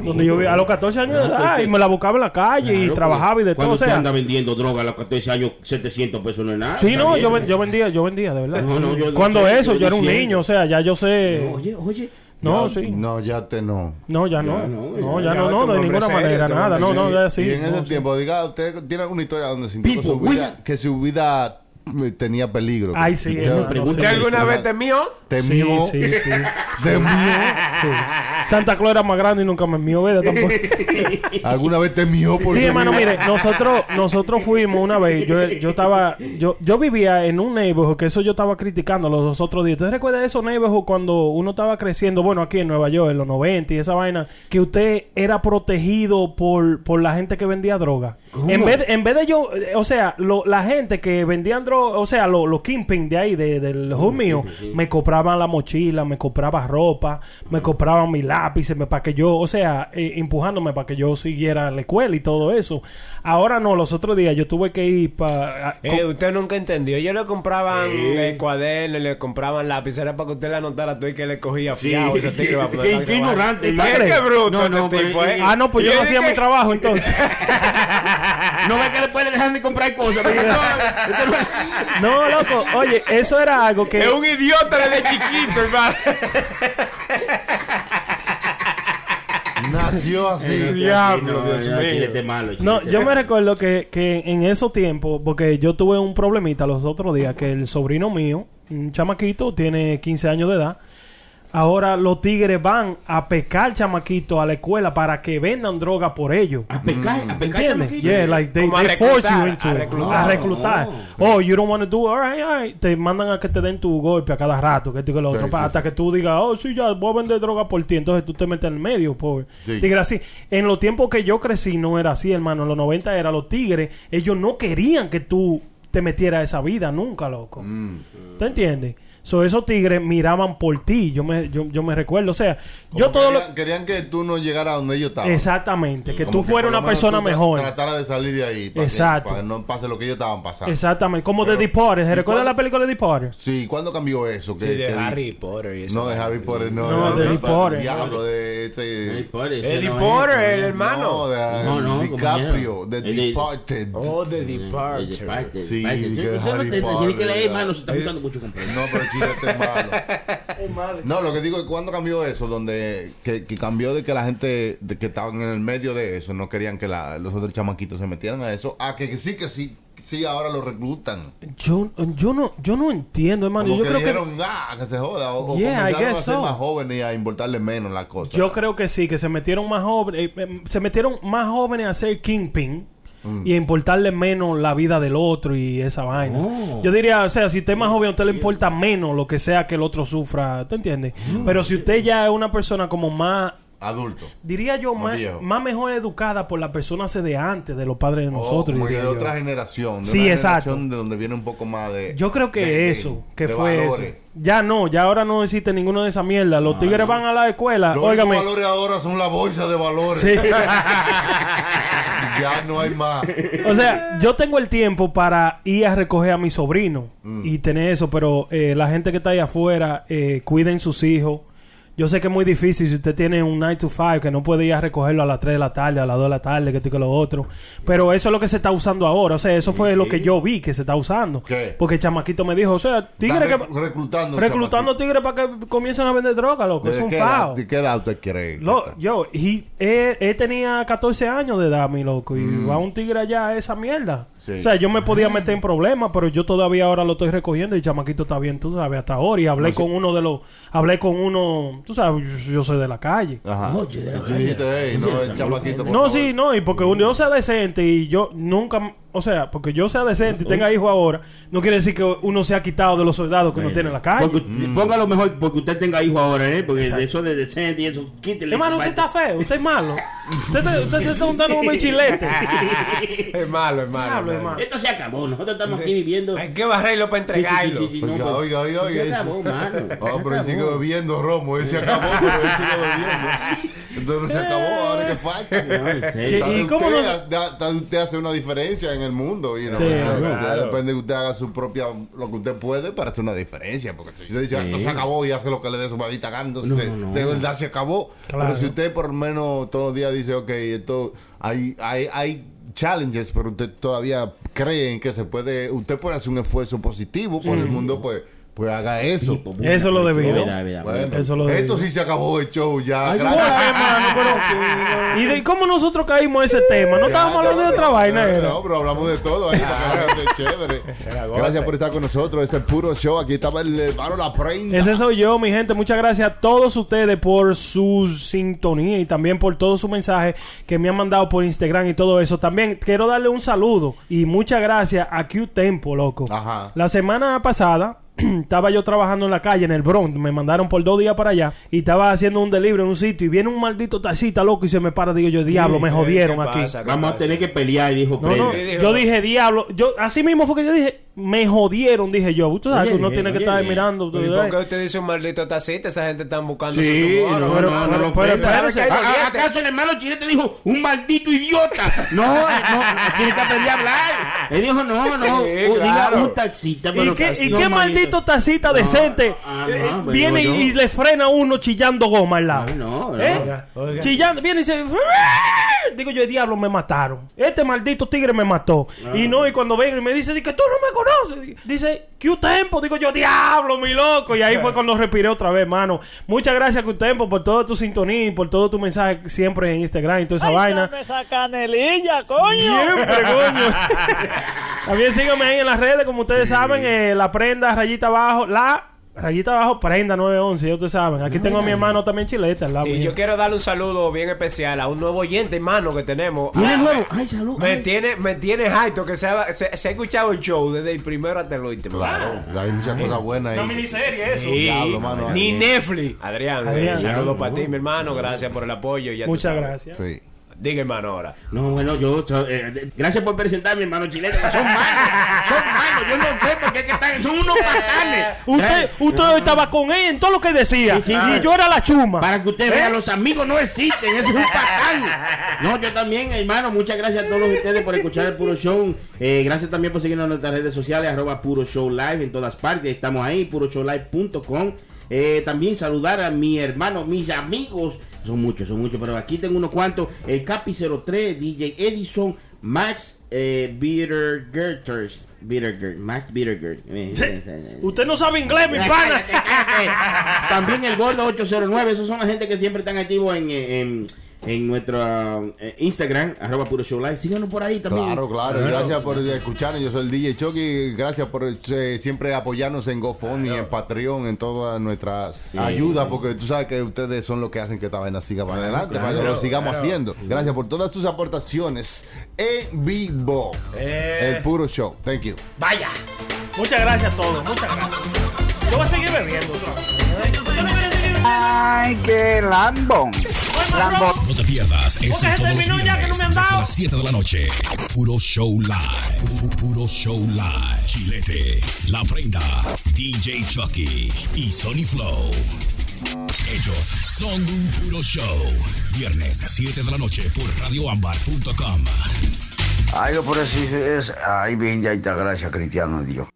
donde yo a los 14 años de Ah, y me la buscaba en la calle y Claro, trabajaba y de todo. Cuando O usted sea, anda vendiendo droga a los 14 años, 700 pesos no es nada. sí, no, bien. yo, ven- yo vendía, yo vendía, de verdad. No, no, yo no Cuando sé, eso, yo yo era un diciendo. niño, o sea, ya yo sé. No, Oye, oye. No, Ya- sí. No, ya te no. No, ya no. Ya No, no, ya ya no, no, de ninguna serio, manera, nada. No, no, ya así. y en ese sí. tiempo, diga, usted tiene alguna historia donde sintió que Pipo, su vida, tenía peligro. Ay, sí, Usted hermano, pregunta- sí. ¿Usted alguna vez temió? Temió. Sí, sí, sí. (laughs) Temió. Sí. Santa Claus era más grande y nunca me envió, ¿verdad? Tampoco. (laughs) ¿Alguna vez temió por Sí, hermano, mire, nosotros, nosotros fuimos una vez, yo, yo estaba, yo, yo vivía en un neighborhood, que eso yo estaba criticando los otros días. ¿Usted recuerda de esos neighborhood cuando uno estaba creciendo, bueno, aquí en Nueva York, en los 90 y esa vaina, que usted era protegido por, por la gente que vendía droga? En vez, en vez de yo, o sea, lo- la gente que vendían droga, o sea, lo- los kingpin de ahí, de, del hood mío, me compraban la mochila, me compraban ropa, me compraban mis lápices, me- para que yo, o sea, eh, empujándome para que yo siguiera la escuela y todo eso. Ahora no, los otros días yo tuve que ir para... Eh, usted nunca entendió. Ellos le compraban el cuaderno, le compraban lápiz. Era para que usted le anotara todo y que le cogía Sí, fiado. ese (laughs) qué- qué- a qué grabar. ignorante, ¿Qué, bruto No, no, este tipo, eh? ah, no, pues yo no hacía mi trabajo (laughs) entonces. No ve que le puede dejar de comprar cosas. (laughs) no- no, loco, oye, eso era algo que... Es un idiota desde chiquito, hermano. Nació así. Diablo, No, Dios no, mío. chilete malo, No, chilete yo me recuerdo que, que en esos tiempos, porque yo tuve un problemita los otros días, que el sobrino mío, un chamaquito, tiene 15 años de edad, Ahora los tigres van a pescar chamaquitos a la escuela para que vendan droga por ellos. A pecar, a pecar ¿Entiendes? chamaquito. Yeah, like they, force you reclutar, into a it. reclutar. A reclutar. Oh, you don't want to do it. All right, all right. Te mandan a que te den tu golpe a cada rato, que esto y que lo otro, Sí, sí, hasta que tú digas, oh, sí, ya voy a vender droga por ti. Entonces tú te metes en el medio, pobre. Sí. Tigre así. En los tiempos que yo crecí no era así, hermano. En los 90 era los tigres. Ellos no querían que tú te metieras a esa vida nunca, loco. Mm. ¿Te entiendes? So, esos tigres miraban por ti. Yo me, yo, yo me recuerdo. O sea, yo todo lo... querían, querían que tú no llegaras a donde ellos estaban. Exactamente. Que Como tú fueras una persona mejor. Tratara de salir de ahí. Para Exacto. Que, para que no pase lo que ellos estaban pasando. Exactamente. Como Pero- de The Potter. ¿Se ¿y recuerda la película de The Potter? Sí, ¿cuándo cambió eso? Que- Sí, de que- Harry Potter y eso. No, de Harry Potter, no. No, de Harry Potter. Diablo, de ese Eddie Potter, el hermano. No, de No, no, DiCaprio, de Departed. Oh, The Departure. Departed, Sí, Usted no Harry te- Potter, tiene que leer, hermano, se está gustando mucho comprar. No, pero el chiste es malo. No, lo que digo es cuando cambió eso, donde que, que cambió de que la gente de que estaban en el medio de eso no querían que la- los otros chamaquitos se metieran a eso, a que sí, que sí, sí ahora lo reclutan. Yo, yo, no, yo no entiendo, hermano. Como Yo que creo que... dijeron, ah, que se joda. O, o Yeah, I comenzaron a ser so. más jóvenes y a importarle menos la cosa. Yo creo que sí, que se metieron más jóvenes, eh, eh, se metieron más jóvenes a ser kingpin Mm. y importarle menos la vida del otro y esa vaina. Oh. Yo diría, o sea, si usted es más joven, a usted le importa menos lo que sea que el otro sufra, ¿te entiendes? Mm. Pero si usted ya es una persona como más Adulto. diría yo Más más, viejo. más mejor educada por la persona hace de antes de los padres de O nosotros. como diría de yo. otra generación. De Sí, una exacto. generación De donde viene un poco más de. Yo creo que de- de- eso, que fue valores. eso. Ya no, ya ahora no existe ninguno de esa mierda. Los tigres van a la escuela, Los óigame. valores ahora son la bolsa de valores. Sí. (laughs) ya no hay más. O sea, yo tengo el tiempo para ir a recoger a mi sobrino Mm. y tener eso, pero eh, la gente que está ahí afuera, eh, cuiden sus hijos. Yo sé que es muy difícil si usted tiene un 9 to 5 que no puede ir a recogerlo a las 3 de la tarde, a las 2 de la tarde, que esto y que lo otro. Pero eso es lo que se está usando ahora. O sea, eso fue lo que yo vi que se está usando. ¿Qué? Porque el chamaquito me dijo, o sea, tigre que... rec- reclutando. Reclutando tigres para que comiencen a vender droga, loco. Es ¿De un fao. ¿De qué edad usted quiere? Lo- yo, he- él, él tenía 14 años de edad, mi loco, y va un tigre allá a esa mierda. Sí. O sea, yo me podía meter en problemas, pero yo todavía ahora lo estoy recogiendo y el chamaquito está bien, tú sabes, hasta ahora. Y hablé con uno de los, hablé con uno, tú sabes, yo, yo soy de la calle. Ajá. Oye, de la Tú dijiste, calle. "Ey, no, el chamaquito. por No, favor". sí, no, y porque un- yo sea decente y yo nunca, o sea, porque yo sea decente y tenga hijos ahora, no quiere decir que uno se ha quitado de los soldados que uno tiene en la calle. Porque, Póngalo mejor porque usted tenga hijo ahora, ¿eh? Porque eso de decente y eso, quítele. Hermano, usted está feo, usted es malo. Usted, te- usted se está untando como el chilete. Es malo, es malo. Esto se acabó. Nosotros estamos aquí viviendo. Hay que barrerlo para Sí, sí, sí, entregarlo. sí, sí, no, Oiga, pues, oiga, oiga, oiga, Se eso. acabó, mano. Oh, Se pero él sigue bebiendo romo. Él se acabó, pero él sigue bebiendo. Entonces no se acabó, ahora que falta. No, en serio. ¿Y cómo no- usted hace una diferencia en el mundo. Y no, Sí, Usted- claro. Depende que usted haga su propia, lo que usted puede para hacer una diferencia. Porque si usted dice, "Ah, esto se acabó y hace lo que le dé su maldita gana, No, no, no. de verdad se acabó. Claro. Pero si usted por lo menos todos los días dice, ok, esto, hay, hay, hay challenges, pero usted todavía cree en que se puede, usted puede hacer un esfuerzo positivo por el mundo, pues, pues haga eso. Pues, Eso lo debido. Bueno. Eso lo esto digo. sí se acabó el show ya. Ay, Gracias. Joder, hermano, pero- (laughs) ¿Y de cómo nosotros caímos a ese tema? No estábamos hablando de otra no, vaina, no, pero hablamos de todo ahí (laughs) chévere. (laughs) Gracias por estar con nosotros. Este es puro show. Aquí estaba el hermano La Prenda. Ese soy yo, mi gente. Muchas gracias a todos ustedes por su sintonía y también por todo su mensaje que me han mandado por Instagram y todo eso. También quiero darle un saludo y muchas gracias a Q Tempo, loco. Ajá. La semana pasada (clears throat) estaba yo trabajando en la calle, en el Bronx. Me mandaron por dos días para allá y estaba haciendo un delivery en un sitio y viene un maldito taxista, loco, y se me para. Digo yo, diablo, me ¿Qué jodieron aquí. Vamos a tener que pelear, dijo No, no, Freddy. yo dije diablo. Yo, así mismo fue que yo dije, me jodieron, dije yo. Tú sabes Oye, que uno tiene que estar mirando. ¿Y por qué usted dice un maldito tacita? Esa gente está buscando Sí, su no, pero- no, no, pero- lo pero ofenda. espérese. ¿A- a- ¿Acaso el hermano chilete dijo un maldito idiota? No, no, tiene que aprender a hablar. Él dijo, no, no, diga un taxista. ¿Y qué, qué maldito tacita decente ah, eh, pues viene yo. y le frena a uno chillando goma al lado? Ay, no, no. ¿Eh? Oiga. Chillando, viene y dice... Digo yo, diablo, me mataron. Este maldito tigre me mató. Ah. Y no, y cuando ven y me dice, di que tú no me conoces. Dice, ¿qué tempo? Digo yo, diablo, mi loco. Y ahí fue cuando respiré otra vez, mano. Muchas gracias, Q Tempo, por toda tu sintonía y por todo tu mensaje siempre en Instagram y toda esa vaina. Dame esa canelilla, coño. Siempre, coño. (laughs) También síganme ahí en las redes, como ustedes saben, eh, la prenda, rayita abajo, la Allí abajo, prenda 911, ya ustedes saben. Aquí tengo a mi hermano también chileta al lado. Y mío. yo quiero darle un saludo bien especial a un nuevo oyente, hermano, que tenemos. ¿Tiene Ah, nuevo? Ay, salud. Me ay. tiene, me tiene alto que se ha, se, se ha escuchado el show desde el primero hasta el último. Claro, hay muchas cosas buenas Una ahí. miniserie, eso. Sí, Diablo, mano, ni ahí. Netflix. Adrián, Adrián. eh, saludo para ti, mi hermano. Gracias por el apoyo. Ya Muchas gracias. Sí. Diga, hermano, ahora. No, bueno, yo. eh, gracias por presentarme, hermano chileno. Son malos. Son malos. Yo no sé por qué es que están. Son unos patanes. Usted, usted estaba con él en todo lo que decía. Sí, sí, y sí. yo era la chuma. Para que usted vea, los amigos no existen, ese es un patán. No, yo también, hermano, muchas gracias a todos ustedes por escuchar el Puro Show. Eh, gracias también por seguirnos en nuestras redes sociales, arroba Puro Show Live en todas partes. Estamos ahí, puroshowlive.com. Eh, también saludar a mi hermano, mis amigos. Son muchos, son muchos, pero aquí tengo unos cuantos. El Capi 03, DJ Edison, Max eh, Bittergerters. Bitterger, Max Bitterger. Eh, Usted no sabe inglés, mi (laughs) pana. También el Gordo 809. Esos son la gente que siempre están activos en, en, en nuestro eh, Instagram, arroba puro show live. Síganos por ahí también. Claro, claro. Gracias por escucharnos. Yo soy el DJ Chucky. Gracias por eh, siempre apoyarnos en GoFundMe, en Patreon, en todas nuestras ayudas, porque tú sabes que ustedes son los que hacen que esta vaina siga para adelante, para que lo sigamos haciendo. Gracias por todas tus aportaciones en vivo. Eh. El puro show. Thank you. Vaya. Muchas gracias a todos. Muchas gracias. Yo voy a seguir bebiendo. Ay, qué lambón. No te pierdas este se todos los no viernes han desde las 7 de la noche. Puro Show Live. Pu- Puro Show Live. Chilete, La Prenda, DJ Chucky y Sony Flow. Ellos son un puro show. Viernes 7 de la noche por radioambar.com. Ay, por eso es. Ay, bien, ya está, gracias, cristiano Dios.